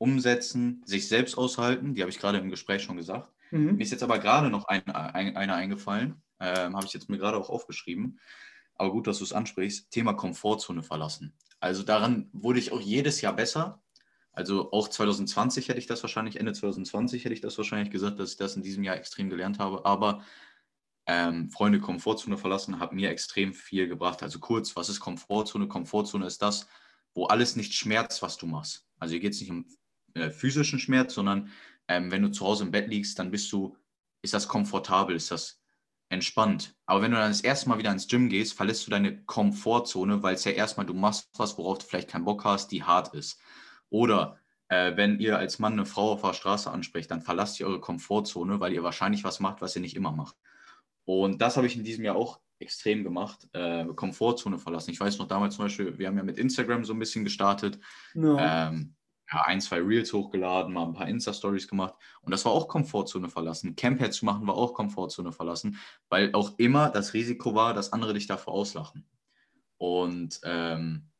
umsetzen, sich selbst aushalten. Die habe ich gerade im Gespräch schon gesagt. Mhm. Mir ist jetzt aber gerade noch ein, ein, eine eingefallen. Ähm, habe ich jetzt mir gerade auch aufgeschrieben. Aber gut, dass du es ansprichst. Thema Komfortzone verlassen. Also daran wurde ich auch jedes Jahr besser. Also auch 2020 hätte ich das wahrscheinlich, Ende 2020 hätte ich das wahrscheinlich gesagt, dass ich das in diesem Jahr extrem gelernt habe. Aber ähm, Freunde, Komfortzone verlassen hat mir extrem viel gebracht. Also kurz, was ist Komfortzone? Komfortzone ist das, wo alles nicht schmerzt, was du machst. Also hier geht es nicht um äh, physischen Schmerz, sondern ähm, wenn du zu Hause im Bett liegst, dann bist du, ist das komfortabel, ist das entspannt. Aber wenn du dann das erste Mal wieder ins Gym gehst, verlässt du deine Komfortzone, weil es ja erstmal, du machst was, worauf du vielleicht keinen Bock hast, die hart ist. Oder äh, wenn ihr als Mann eine Frau auf der Straße ansprecht, dann verlasst ihr eure Komfortzone, weil ihr wahrscheinlich was macht, was ihr nicht immer macht. Und das habe ich in diesem Jahr auch extrem gemacht, äh, Komfortzone verlassen. Ich weiß noch damals zum Beispiel, wir haben ja mit Instagram so ein bisschen gestartet. Ja. Ähm, ja, ein, zwei Reels hochgeladen, mal ein paar Insta-Stories gemacht. Und das war auch Komfortzone verlassen. Camphead zu machen war auch Komfortzone verlassen, weil auch immer das Risiko war, dass andere dich davor auslachen. Und ähm,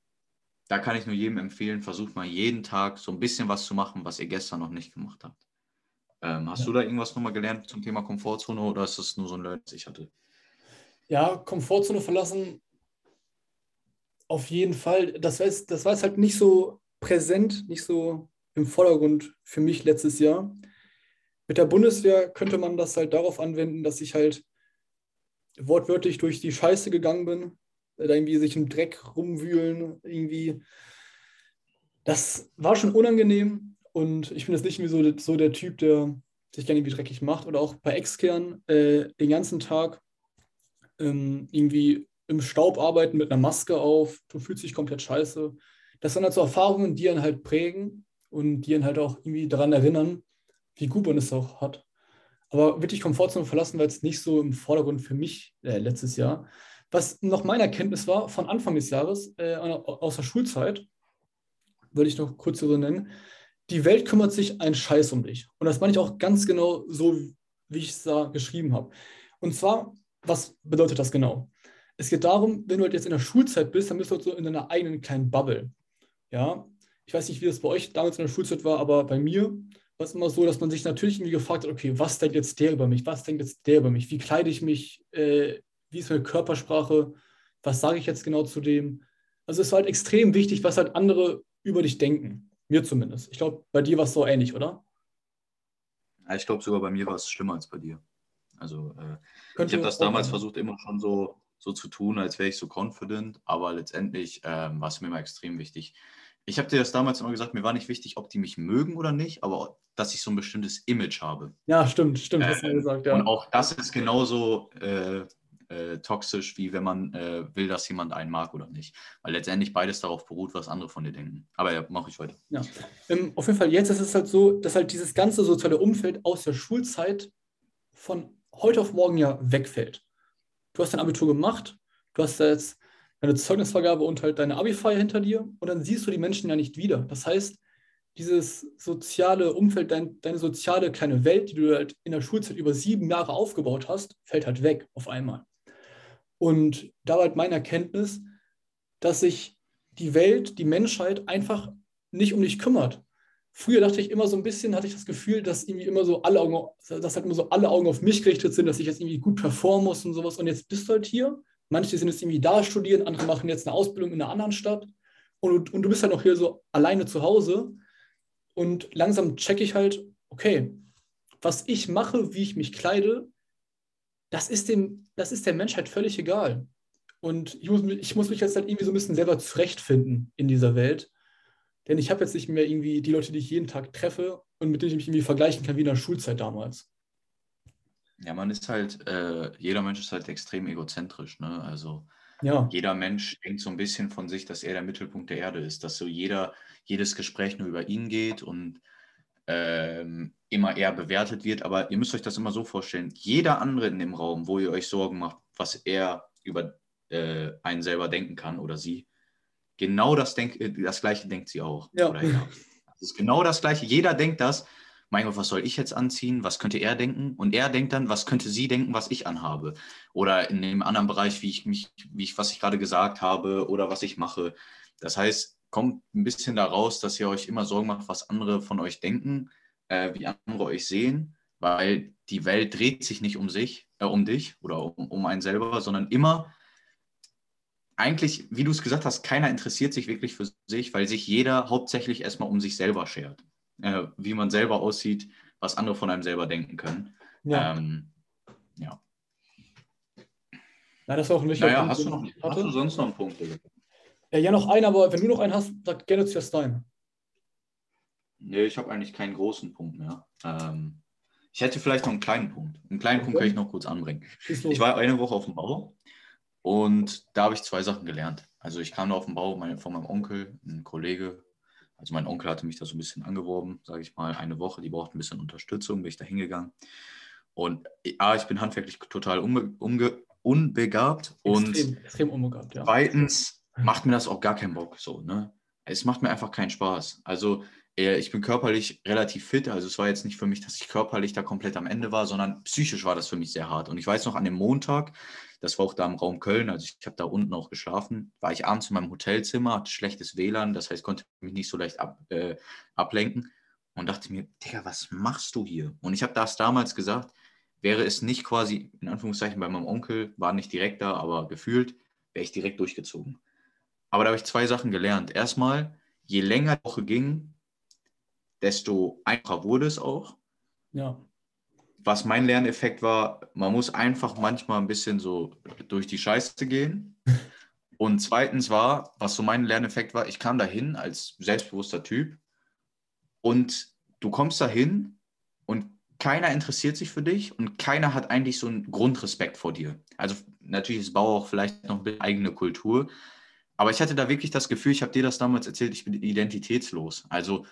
da kann ich nur jedem empfehlen, versucht mal jeden Tag so ein bisschen was zu machen, was ihr gestern noch nicht gemacht habt. Ähm, hast ja. du da irgendwas nochmal gelernt zum Thema Komfortzone oder ist das nur so ein Learn, das ich hatte? Ja, Komfortzone verlassen auf jeden Fall. Das war, jetzt, das war jetzt halt nicht so präsent, nicht so im Vordergrund für mich letztes Jahr. Mit der Bundeswehr könnte man das halt darauf anwenden, dass ich halt wortwörtlich durch die Scheiße gegangen bin, da irgendwie sich im Dreck rumwühlen, irgendwie. Das war schon unangenehm und ich bin jetzt nicht so, so der Typ, der sich gerne irgendwie dreckig macht oder auch bei Exkern äh, den ganzen Tag ähm, irgendwie im Staub arbeiten mit einer Maske auf, du fühlst dich komplett scheiße das sind halt so Erfahrungen, die einen halt prägen und die einen halt auch irgendwie daran erinnern, wie gut man es auch hat. Aber wirklich Komfortzone verlassen war jetzt nicht so im Vordergrund für mich äh, letztes Jahr. Was noch meine Erkenntnis war von Anfang des Jahres, äh, aus der Schulzeit, würde ich noch kurz so nennen, die Welt kümmert sich einen Scheiß um dich. Und das meine ich auch ganz genau so, wie ich es da geschrieben habe. Und zwar, was bedeutet das genau? es geht darum, wenn du halt jetzt in der Schulzeit bist, dann bist du halt so in deiner eigenen kleinen Bubble. Ja, ich weiß nicht, wie das bei euch damals in der Schulzeit war, aber bei mir war es immer so, dass man sich natürlich irgendwie gefragt hat, okay, was denkt jetzt der über mich? Was denkt jetzt der über mich? Wie kleide ich mich? Äh, wie ist meine Körpersprache? Was sage ich jetzt genau zu dem? Also es war halt extrem wichtig, was halt andere über dich denken. Mir zumindest. Ich glaube, bei dir war es so ähnlich, oder? Ja, ich glaube sogar bei mir war es schlimmer als bei dir. Also äh, ich habe das damals sein. versucht, immer schon so, so zu tun, als wäre ich so confident, aber letztendlich ähm, war es mir immer extrem wichtig. Ich habe dir das damals immer gesagt, mir war nicht wichtig, ob die mich mögen oder nicht, aber dass ich so ein bestimmtes Image habe. Ja, stimmt, stimmt, hast du mir gesagt, ja. Und auch das ist genauso äh, äh, toxisch, wie wenn man äh, will, dass jemand einen mag oder nicht. Weil letztendlich beides darauf beruht, was andere von dir denken. Aber ja, mache ich weiter. Ja, ähm, auf jeden Fall jetzt ist es halt so, dass halt dieses ganze soziale Umfeld aus der Schulzeit von heute auf morgen ja wegfällt. Du hast dein Abitur gemacht, du hast jetzt deine Zeugnisvergabe und halt deine Abi-Feier hinter dir und dann siehst du die Menschen ja nicht wieder. Das heißt, dieses soziale Umfeld, dein, deine soziale kleine Welt, die du halt in der Schulzeit über sieben Jahre aufgebaut hast, fällt halt weg auf einmal. Und da war halt meine Erkenntnis, dass sich die Welt, die Menschheit einfach nicht um dich kümmert. Früher dachte ich immer so ein bisschen, hatte ich das Gefühl, dass irgendwie immer so alle Augen, dass halt immer so alle Augen auf mich gerichtet sind, dass ich jetzt irgendwie gut performen muss und sowas. Und jetzt bist du halt hier. Manche sind jetzt irgendwie da studieren, andere machen jetzt eine Ausbildung in einer anderen Stadt. Und, und du bist halt noch hier so alleine zu Hause. Und langsam checke ich halt, okay, was ich mache, wie ich mich kleide, das ist, dem, das ist der Menschheit völlig egal. Und ich muss, ich muss mich jetzt halt irgendwie so ein bisschen selber zurechtfinden in dieser Welt. Denn ich habe jetzt nicht mehr irgendwie die Leute, die ich jeden Tag treffe und mit denen ich mich irgendwie vergleichen kann wie in der Schulzeit damals. Ja, man ist halt, äh, jeder Mensch ist halt extrem egozentrisch. Ne? Also ja. jeder Mensch denkt so ein bisschen von sich, dass er der Mittelpunkt der Erde ist, dass so jeder, jedes Gespräch nur über ihn geht und ähm, immer eher bewertet wird. Aber ihr müsst euch das immer so vorstellen, jeder andere in dem Raum, wo ihr euch Sorgen macht, was er über äh, einen selber denken kann oder sie, genau das, denk, äh, das Gleiche denkt sie auch. Ja. Das ist genau das Gleiche. Jeder denkt das. Mein Gott, was soll ich jetzt anziehen? Was könnte er denken? Und er denkt dann, was könnte sie denken, was ich anhabe? Oder in dem anderen Bereich, wie ich mich, wie ich, was ich gerade gesagt habe oder was ich mache. Das heißt, kommt ein bisschen daraus, dass ihr euch immer Sorgen macht, was andere von euch denken, äh, wie andere euch sehen, weil die Welt dreht sich nicht um sich, äh, um dich oder um, um einen selber, sondern immer eigentlich, wie du es gesagt hast, keiner interessiert sich wirklich für sich, weil sich jeder hauptsächlich erstmal um sich selber schert. Äh, wie man selber aussieht, was andere von einem selber denken können. Ja. Ähm, ja. Na, das ist auch nicht. Naja, hast du, noch, hast du sonst noch einen Punkt? Ja, ja, noch einen, aber wenn du noch einen hast, sag gerne zuerst deinen. Nee, ich habe eigentlich keinen großen Punkt mehr. Ähm, ich hätte vielleicht noch einen kleinen Punkt. Einen kleinen okay. Punkt kann ich noch kurz anbringen. Ich war eine Woche auf dem Bau und da habe ich zwei Sachen gelernt. Also ich kam da auf dem Bau meine, von meinem Onkel, ein Kollege. Also mein Onkel hatte mich da so ein bisschen angeworben, sage ich mal, eine Woche. Die braucht ein bisschen Unterstützung, bin ich da hingegangen. Und ja, ich bin handwerklich total unbe unbegabt. Extrem, und extrem unbegabt, ja. Zweitens macht mir das auch gar keinen Bock. So, ne? Es macht mir einfach keinen Spaß. Also ich bin körperlich relativ fit, also es war jetzt nicht für mich, dass ich körperlich da komplett am Ende war, sondern psychisch war das für mich sehr hart. Und ich weiß noch, an dem Montag, das war auch da im Raum Köln, also ich habe da unten auch geschlafen, war ich abends in meinem Hotelzimmer, hatte schlechtes WLAN, das heißt, konnte mich nicht so leicht ab, äh, ablenken und dachte mir, Digga, was machst du hier? Und ich habe das damals gesagt, wäre es nicht quasi, in Anführungszeichen, bei meinem Onkel, war nicht direkt da, aber gefühlt, wäre ich direkt durchgezogen. Aber da habe ich zwei Sachen gelernt. Erstmal, je länger die Woche ging, desto einfacher wurde es auch. Ja. Was mein Lerneffekt war, man muss einfach manchmal ein bisschen so durch die Scheiße gehen. Und zweitens war, was so mein Lerneffekt war, ich kam dahin als selbstbewusster Typ und du kommst dahin und keiner interessiert sich für dich und keiner hat eigentlich so einen Grundrespekt vor dir. Also natürlich ist Bau auch vielleicht noch eine eigene Kultur, aber ich hatte da wirklich das Gefühl, ich habe dir das damals erzählt, ich bin identitätslos. Also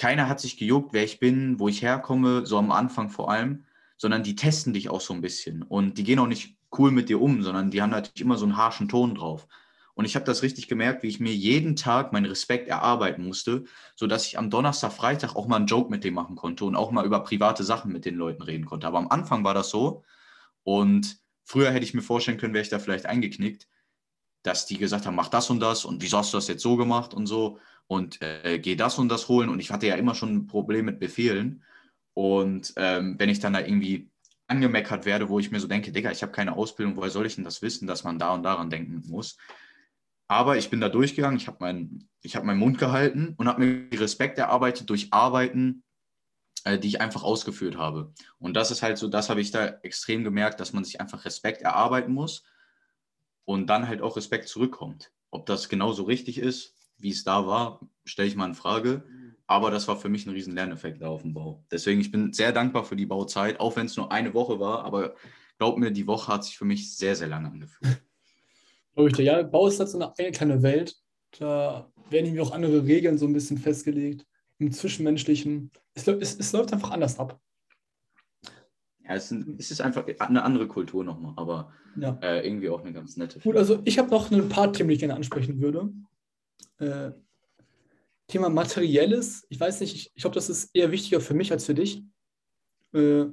keiner hat sich gejuckt, wer ich bin, wo ich herkomme, so am Anfang vor allem, sondern die testen dich auch so ein bisschen. Und die gehen auch nicht cool mit dir um, sondern die haben natürlich immer so einen harschen Ton drauf. Und ich habe das richtig gemerkt, wie ich mir jeden Tag meinen Respekt erarbeiten musste, sodass ich am Donnerstag, Freitag auch mal einen Joke mit dem machen konnte und auch mal über private Sachen mit den Leuten reden konnte. Aber am Anfang war das so. Und früher hätte ich mir vorstellen können, wäre ich da vielleicht eingeknickt, dass die gesagt haben, mach das und das und wieso hast du das jetzt so gemacht und so und äh, geh das und das holen. Und ich hatte ja immer schon ein Problem mit Befehlen. Und ähm, wenn ich dann da irgendwie angemeckert werde, wo ich mir so denke, Digga, ich habe keine Ausbildung, woher soll ich denn das wissen, dass man da und daran denken muss? Aber ich bin da durchgegangen, ich habe mein, hab meinen Mund gehalten und habe mir Respekt erarbeitet durch Arbeiten, äh, die ich einfach ausgeführt habe. Und das ist halt so, das habe ich da extrem gemerkt, dass man sich einfach Respekt erarbeiten muss und dann halt auch Respekt zurückkommt. Ob das genauso richtig ist, wie es da war, stelle ich mal in Frage. Aber das war für mich ein riesen Lerneffekt da auf dem Bau. Deswegen, ich bin sehr dankbar für die Bauzeit, auch wenn es nur eine Woche war. Aber glaub mir, die Woche hat sich für mich sehr, sehr lange angefühlt. Ja, Bau ist halt so eine, eine kleine Welt. Da werden irgendwie auch andere Regeln so ein bisschen festgelegt. Im Zwischenmenschlichen. Es, es, es läuft einfach anders ab. Ja, es, es ist einfach eine andere Kultur nochmal, aber ja. äh, irgendwie auch eine ganz nette. Gut, also ich habe noch ein paar Themen, die ich gerne ansprechen würde. Äh, Thema Materielles, ich weiß nicht, ich, ich glaube, das ist eher wichtiger für mich als für dich. Äh,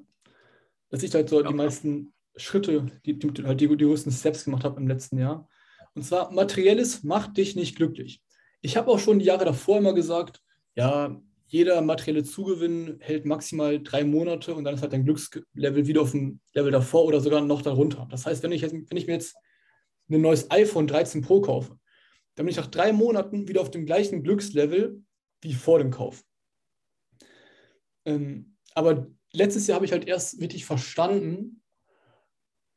dass ich halt so ja, die meisten Schritte, die, die, halt die, die größten Steps gemacht habe im letzten Jahr. Und zwar, Materielles macht dich nicht glücklich. Ich habe auch schon die Jahre davor immer gesagt, ja, jeder materielle Zugewinn hält maximal drei Monate und dann ist halt dein Glückslevel wieder auf dem Level davor oder sogar noch darunter. Das heißt, wenn ich, jetzt, wenn ich mir jetzt ein neues iPhone 13 Pro kaufe, dann bin ich nach drei Monaten wieder auf dem gleichen Glückslevel wie vor dem Kauf. Ähm, aber letztes Jahr habe ich halt erst wirklich verstanden,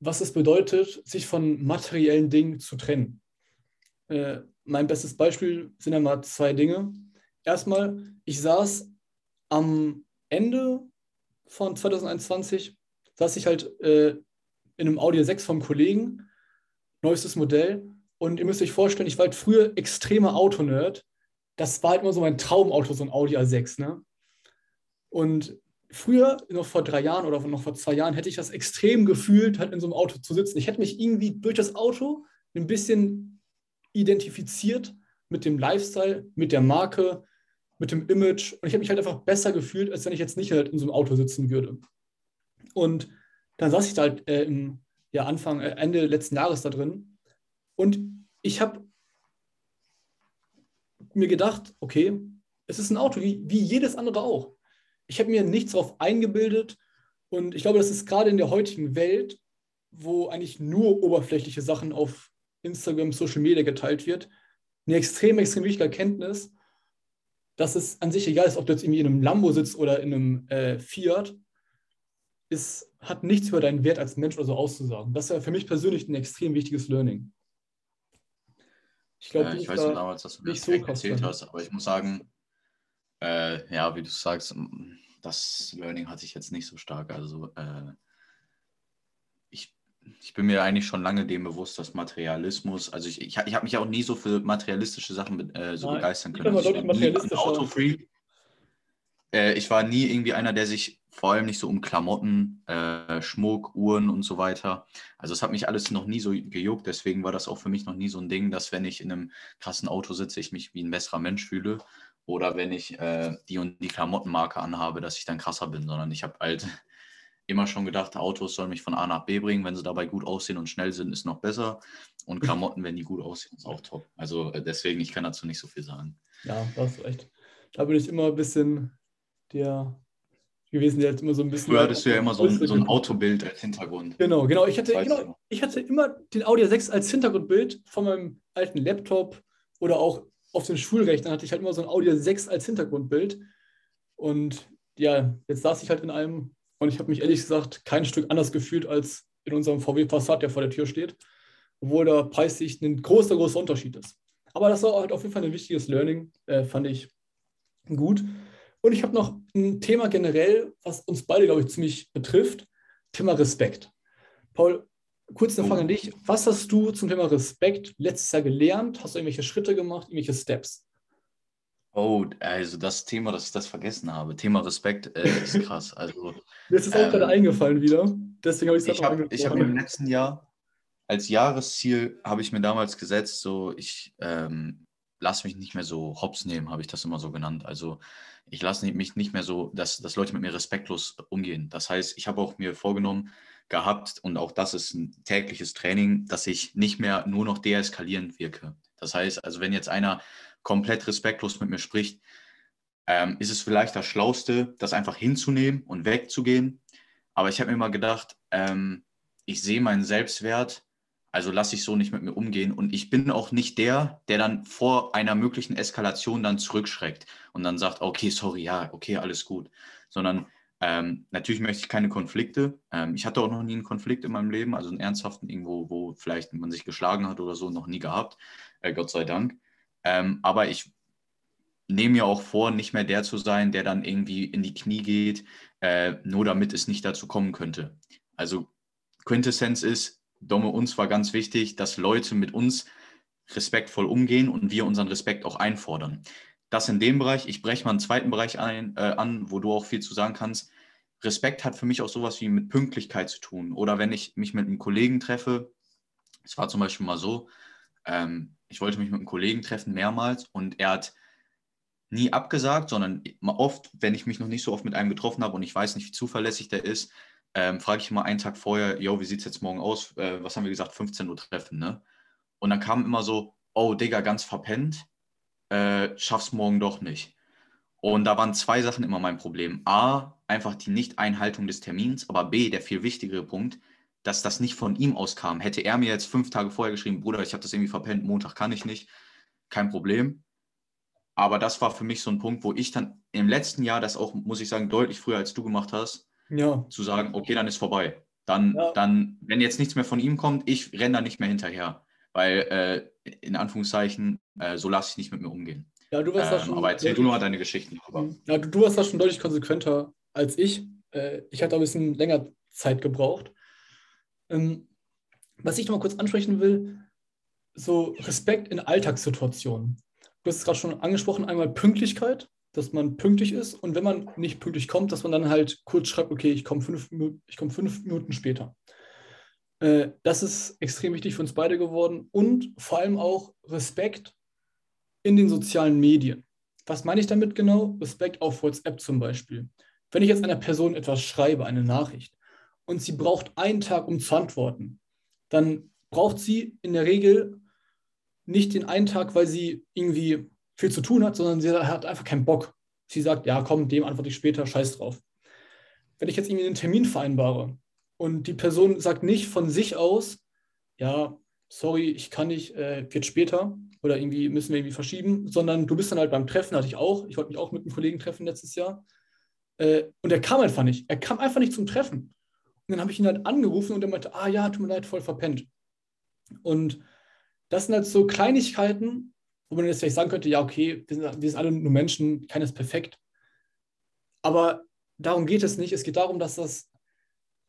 was es bedeutet, sich von materiellen Dingen zu trennen. Äh, mein bestes Beispiel sind ja mal zwei Dinge. Erstmal, ich saß am Ende von 2021, saß ich halt äh, in einem Audio 6 vom Kollegen, neuestes Modell, und ihr müsst euch vorstellen, ich war halt früher extremer Autonerd. Das war halt immer so mein Traumauto, so ein Audi A6. Ne? Und früher, noch vor drei Jahren oder noch vor zwei Jahren, hätte ich das extrem gefühlt, halt in so einem Auto zu sitzen. Ich hätte mich irgendwie durch das Auto ein bisschen identifiziert mit dem Lifestyle, mit der Marke, mit dem Image. Und ich habe mich halt einfach besser gefühlt, als wenn ich jetzt nicht halt in so einem Auto sitzen würde. Und dann saß ich da halt äh, im ja, Anfang, äh, Ende letzten Jahres da drin und ich habe mir gedacht, okay, es ist ein Auto, wie, wie jedes andere auch. Ich habe mir nichts darauf eingebildet und ich glaube, das ist gerade in der heutigen Welt, wo eigentlich nur oberflächliche Sachen auf Instagram, Social Media geteilt wird, eine extrem, extrem wichtige Erkenntnis, dass es an sich egal ist, ob du jetzt irgendwie in einem Lambo sitzt oder in einem äh, Fiat, es hat nichts über deinen Wert als Mensch oder so auszusagen. Das ist für mich persönlich ein extrem wichtiges Learning. Ich glaube, äh, ich weiß noch damals, dass du mir das so erzählt hast, aber ich muss sagen, äh, ja, wie du sagst, das Learning hatte ich jetzt nicht so stark. Also äh, ich, ich bin mir eigentlich schon lange dem bewusst, dass Materialismus, also ich, ich, ich habe mich auch nie so für materialistische Sachen äh, so Nein, begeistern können. Also ich war nie ein Autofreak. Äh, ich war nie irgendwie einer, der sich vor allem nicht so um Klamotten, äh, Schmuck, Uhren und so weiter. Also es hat mich alles noch nie so gejuckt, deswegen war das auch für mich noch nie so ein Ding, dass wenn ich in einem krassen Auto sitze, ich mich wie ein besserer Mensch fühle oder wenn ich äh, die und die Klamottenmarke anhabe, dass ich dann krasser bin, sondern ich habe halt immer schon gedacht, Autos sollen mich von A nach B bringen, wenn sie dabei gut aussehen und schnell sind, ist noch besser und Klamotten, wenn die gut aussehen, ist auch top. Also äh, deswegen, ich kann dazu nicht so viel sagen. Ja, das ist echt. Da bin ich immer ein bisschen der gewesen, der hat immer so ein bisschen. Früher hattest du ja immer so ein, so ein Autobild als Hintergrund. Genau, genau. Ich hatte, genau, ich hatte immer den Audi A6 als Hintergrundbild von meinem alten Laptop oder auch auf den Schulrechnern hatte ich halt immer so ein Audi A6 als Hintergrundbild. Und ja, jetzt saß ich halt in einem und ich habe mich ehrlich gesagt kein Stück anders gefühlt als in unserem VW Passat, der vor der Tür steht, obwohl da preislich ein großer, großer Unterschied ist. Aber das war halt auf jeden Fall ein wichtiges Learning, äh, fand ich gut. Und ich habe noch ein Thema generell, was uns beide, glaube ich, ziemlich betrifft. Thema Respekt. Paul, kurz eine Frage an dich. Was hast du zum Thema Respekt letztes Jahr gelernt? Hast du irgendwelche Schritte gemacht, irgendwelche Steps? Oh, also das Thema, dass ich das vergessen habe. Thema Respekt äh, ist krass. Also, Mir ist es auch ähm, gerade eingefallen wieder. Deswegen habe ich es Ich habe hab im letzten Jahr als Jahresziel habe ich mir damals gesetzt, so ich ähm, lasse mich nicht mehr so hops nehmen, habe ich das immer so genannt. Also ich lasse mich nicht mehr so, dass, dass Leute mit mir respektlos umgehen. Das heißt, ich habe auch mir vorgenommen gehabt, und auch das ist ein tägliches Training, dass ich nicht mehr nur noch deeskalierend wirke. Das heißt, also wenn jetzt einer komplett respektlos mit mir spricht, ähm, ist es vielleicht das Schlauste, das einfach hinzunehmen und wegzugehen. Aber ich habe mir mal gedacht, ähm, ich sehe meinen Selbstwert also lasse ich so nicht mit mir umgehen. Und ich bin auch nicht der, der dann vor einer möglichen Eskalation dann zurückschreckt und dann sagt, okay, sorry, ja, okay, alles gut. Sondern ähm, natürlich möchte ich keine Konflikte. Ähm, ich hatte auch noch nie einen Konflikt in meinem Leben, also einen ernsthaften irgendwo, wo vielleicht man sich geschlagen hat oder so, noch nie gehabt. Äh, Gott sei Dank. Ähm, aber ich nehme mir auch vor, nicht mehr der zu sein, der dann irgendwie in die Knie geht, äh, nur damit es nicht dazu kommen könnte. Also Quintessenz ist, Domme, uns war ganz wichtig, dass Leute mit uns respektvoll umgehen und wir unseren Respekt auch einfordern. Das in dem Bereich. Ich breche mal einen zweiten Bereich ein, äh, an, wo du auch viel zu sagen kannst. Respekt hat für mich auch sowas wie mit Pünktlichkeit zu tun. Oder wenn ich mich mit einem Kollegen treffe, es war zum Beispiel mal so, ähm, ich wollte mich mit einem Kollegen treffen mehrmals und er hat nie abgesagt, sondern oft, wenn ich mich noch nicht so oft mit einem getroffen habe und ich weiß nicht, wie zuverlässig der ist, ähm, frage ich immer einen Tag vorher, yo, wie sieht es jetzt morgen aus? Äh, was haben wir gesagt? 15 Uhr treffen, ne? Und dann kam immer so, oh, Digga, ganz verpennt, äh, schaff's morgen doch nicht. Und da waren zwei Sachen immer mein Problem. A, einfach die Nicht-Einhaltung des Termins, aber B, der viel wichtigere Punkt, dass das nicht von ihm auskam. Hätte er mir jetzt fünf Tage vorher geschrieben, Bruder, ich habe das irgendwie verpennt, Montag kann ich nicht, kein Problem. Aber das war für mich so ein Punkt, wo ich dann im letzten Jahr das auch, muss ich sagen, deutlich früher als du gemacht hast, ja. zu sagen, okay, dann ist vorbei. Dann, ja. dann, wenn jetzt nichts mehr von ihm kommt, ich renne da nicht mehr hinterher. Weil, äh, in Anführungszeichen, äh, so lasse ich nicht mit mir umgehen. Ja, du warst ähm, schon aber erzähl du nur deine Geschichten. Mhm. Ja, du, du warst da schon deutlich konsequenter als ich. Äh, ich hatte ein bisschen länger Zeit gebraucht. Ähm, was ich noch mal kurz ansprechen will, so Respekt in Alltagssituationen. Du hast es gerade schon angesprochen, einmal Pünktlichkeit dass man pünktlich ist und wenn man nicht pünktlich kommt, dass man dann halt kurz schreibt, okay, ich komme fünf, komm fünf Minuten später. Äh, das ist extrem wichtig für uns beide geworden und vor allem auch Respekt in den sozialen Medien. Was meine ich damit genau? Respekt auf WhatsApp zum Beispiel. Wenn ich jetzt einer Person etwas schreibe, eine Nachricht, und sie braucht einen Tag, um zu antworten, dann braucht sie in der Regel nicht den einen Tag, weil sie irgendwie viel zu tun hat, sondern sie hat einfach keinen Bock. Sie sagt, ja, komm, dem antworte ich später, scheiß drauf. Wenn ich jetzt irgendwie einen Termin vereinbare und die Person sagt nicht von sich aus, ja, sorry, ich kann nicht, äh, wird später oder irgendwie müssen wir irgendwie verschieben, sondern du bist dann halt beim Treffen, hatte ich auch. Ich wollte mich auch mit einem Kollegen treffen letztes Jahr. Äh, und er kam einfach nicht. Er kam einfach nicht zum Treffen. Und dann habe ich ihn halt angerufen und er meinte, ah ja, tut mir leid, voll verpennt. Und das sind halt so Kleinigkeiten, wo man jetzt vielleicht sagen könnte, ja, okay, wir sind, wir sind alle nur Menschen, keiner ist perfekt. Aber darum geht es nicht. Es geht darum, dass das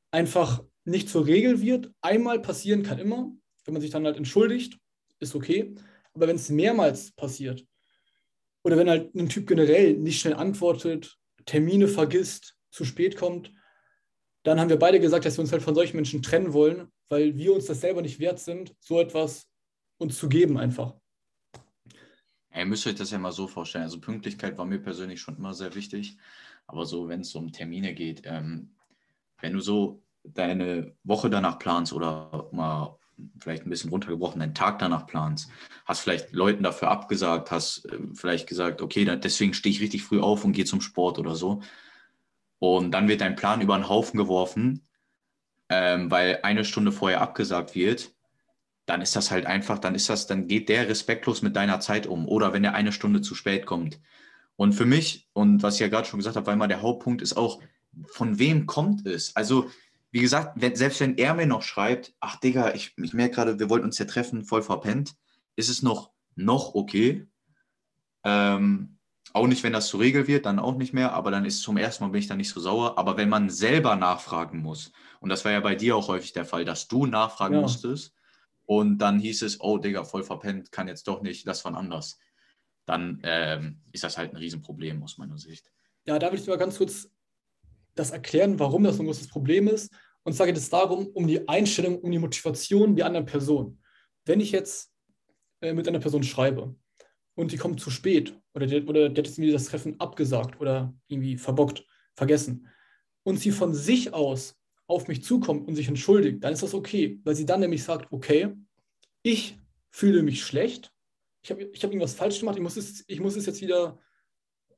einfach nicht zur Regel wird. Einmal passieren kann immer. Wenn man sich dann halt entschuldigt, ist okay. Aber wenn es mehrmals passiert oder wenn halt ein Typ generell nicht schnell antwortet, Termine vergisst, zu spät kommt, dann haben wir beide gesagt, dass wir uns halt von solchen Menschen trennen wollen, weil wir uns das selber nicht wert sind, so etwas uns zu geben einfach. Ihr müsst euch das ja mal so vorstellen. Also Pünktlichkeit war mir persönlich schon immer sehr wichtig. Aber so, wenn es um Termine geht, ähm, wenn du so deine Woche danach planst oder mal vielleicht ein bisschen runtergebrochen, deinen Tag danach planst, hast vielleicht Leuten dafür abgesagt, hast äh, vielleicht gesagt, okay, da, deswegen stehe ich richtig früh auf und gehe zum Sport oder so. Und dann wird dein Plan über den Haufen geworfen, ähm, weil eine Stunde vorher abgesagt wird dann ist das halt einfach, dann ist das, dann geht der respektlos mit deiner Zeit um. Oder wenn er eine Stunde zu spät kommt. Und für mich, und was ich ja gerade schon gesagt habe, weil mal der Hauptpunkt ist auch, von wem kommt es? Also, wie gesagt, wenn, selbst wenn er mir noch schreibt, ach Digga, ich, ich merke gerade, wir wollten uns ja treffen, voll verpennt, ist es noch, noch okay. Ähm, auch nicht, wenn das zur Regel wird, dann auch nicht mehr, aber dann ist zum ersten Mal bin ich dann nicht so sauer. Aber wenn man selber nachfragen muss, und das war ja bei dir auch häufig der Fall, dass du nachfragen ja. musstest, und dann hieß es, oh Digga, voll verpennt, kann jetzt doch nicht, das war anders. Dann ähm, ist das halt ein Riesenproblem aus meiner Sicht. Ja, da will ich mal ganz kurz das erklären, warum das so ein großes Problem ist. Und zwar geht es darum, um die Einstellung, um die Motivation der anderen Person. Wenn ich jetzt äh, mit einer Person schreibe und die kommt zu spät oder der, oder der hat irgendwie das Treffen abgesagt oder irgendwie verbockt, vergessen und sie von sich aus auf mich zukommt und sich entschuldigt, dann ist das okay, weil sie dann nämlich sagt, okay, ich fühle mich schlecht, ich habe ich hab irgendwas falsch gemacht, ich muss, es, ich muss es jetzt wieder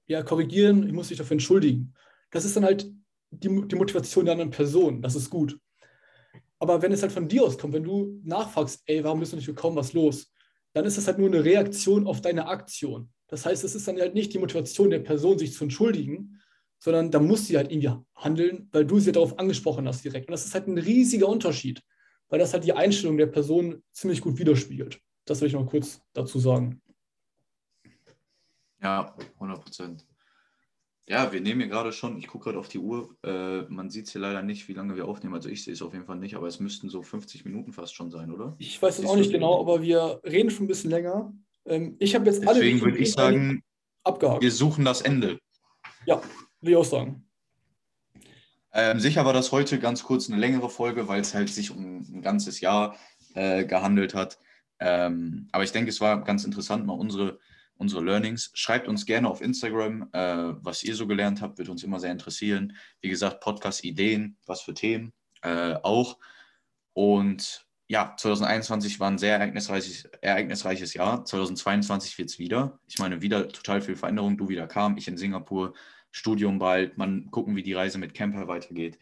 ja, korrigieren, ich muss mich dafür entschuldigen. Das ist dann halt die, die Motivation der anderen Person, das ist gut. Aber wenn es halt von dir aus kommt, wenn du nachfragst, ey, warum bist du nicht gekommen, was los? Dann ist das halt nur eine Reaktion auf deine Aktion. Das heißt, es ist dann halt nicht die Motivation der Person, sich zu entschuldigen, sondern da muss sie halt irgendwie handeln, weil du sie darauf angesprochen hast direkt. Und das ist halt ein riesiger Unterschied, weil das halt die Einstellung der Person ziemlich gut widerspiegelt. Das will ich noch kurz dazu sagen. Ja, 100 Prozent. Ja, wir nehmen hier gerade schon, ich gucke gerade auf die Uhr, äh, man sieht hier leider nicht, wie lange wir aufnehmen, also ich sehe es auf jeden Fall nicht, aber es müssten so 50 Minuten fast schon sein, oder? Ich weiß es auch nicht genau, aber wir reden schon ein bisschen länger. Ähm, ich habe jetzt Deswegen alle... Deswegen würde ich sagen, abgehakt. wir suchen das Ende. Ja, will ich auch sagen. Ähm, sicher war das heute ganz kurz eine längere Folge, weil es halt sich um ein ganzes Jahr äh, gehandelt hat. Ähm, aber ich denke, es war ganz interessant, mal unsere unsere Learnings. Schreibt uns gerne auf Instagram, äh, was ihr so gelernt habt, wird uns immer sehr interessieren. Wie gesagt, Podcast-Ideen, was für Themen äh, auch. Und ja, 2021 war ein sehr ereignisreiches, ereignisreiches Jahr. 2022 wird es wieder. Ich meine, wieder total viel Veränderung. Du wieder kam, ich in Singapur, Studium bald. Man gucken, wie die Reise mit Camper weitergeht.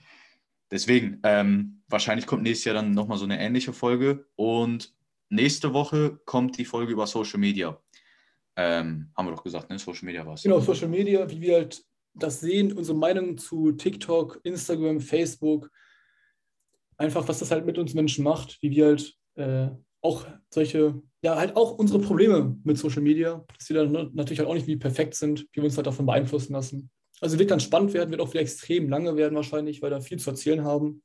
Deswegen, ähm, wahrscheinlich kommt nächstes Jahr dann nochmal so eine ähnliche Folge. Und nächste Woche kommt die Folge über Social Media. Ähm, haben wir doch gesagt, ne? Social Media war es. Genau, Social Media, wie wir halt das sehen, unsere Meinung zu TikTok, Instagram, Facebook, einfach was das halt mit uns Menschen macht, wie wir halt äh, auch solche, ja, halt auch unsere Probleme mit Social Media, dass die dann natürlich halt auch nicht wie perfekt sind, wie wir uns halt davon beeinflussen lassen. Also wird dann spannend werden, wird auch wieder extrem lange werden wahrscheinlich, weil da viel zu erzählen haben.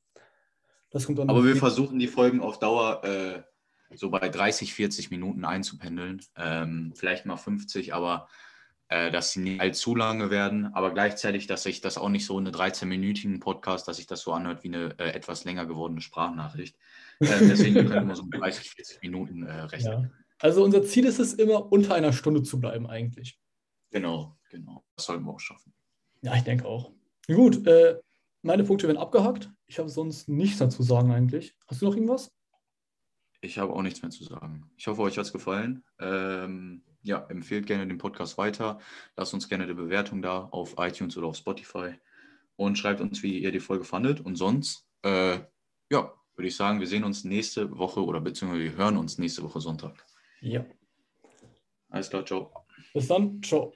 Das kommt dann Aber wir versuchen die Folgen auf Dauer äh, so bei 30, 40 Minuten einzupendeln. Ähm, vielleicht mal 50, aber äh, dass sie nicht allzu lange werden. Aber gleichzeitig, dass sich das auch nicht so eine 13-minütigen Podcast, dass sich das so anhört wie eine äh, etwas länger gewordene Sprachnachricht. Äh, deswegen können wir so 30, 40 Minuten äh, rechnen. Ja. Also unser Ziel ist es immer, unter einer Stunde zu bleiben eigentlich. Genau, genau. Das sollten wir auch schaffen. Ja, ich denke auch. Gut, äh, meine Punkte werden abgehakt. Ich habe sonst nichts dazu sagen eigentlich. Hast du noch irgendwas? Ich habe auch nichts mehr zu sagen. Ich hoffe, euch hat es gefallen. Ähm, ja, empfehlt gerne den Podcast weiter. Lasst uns gerne eine Bewertung da auf iTunes oder auf Spotify und schreibt uns, wie ihr die Folge fandet. Und sonst, äh, ja, würde ich sagen, wir sehen uns nächste Woche oder beziehungsweise wir hören uns nächste Woche Sonntag. Ja. Alles klar, ciao. Bis dann, ciao.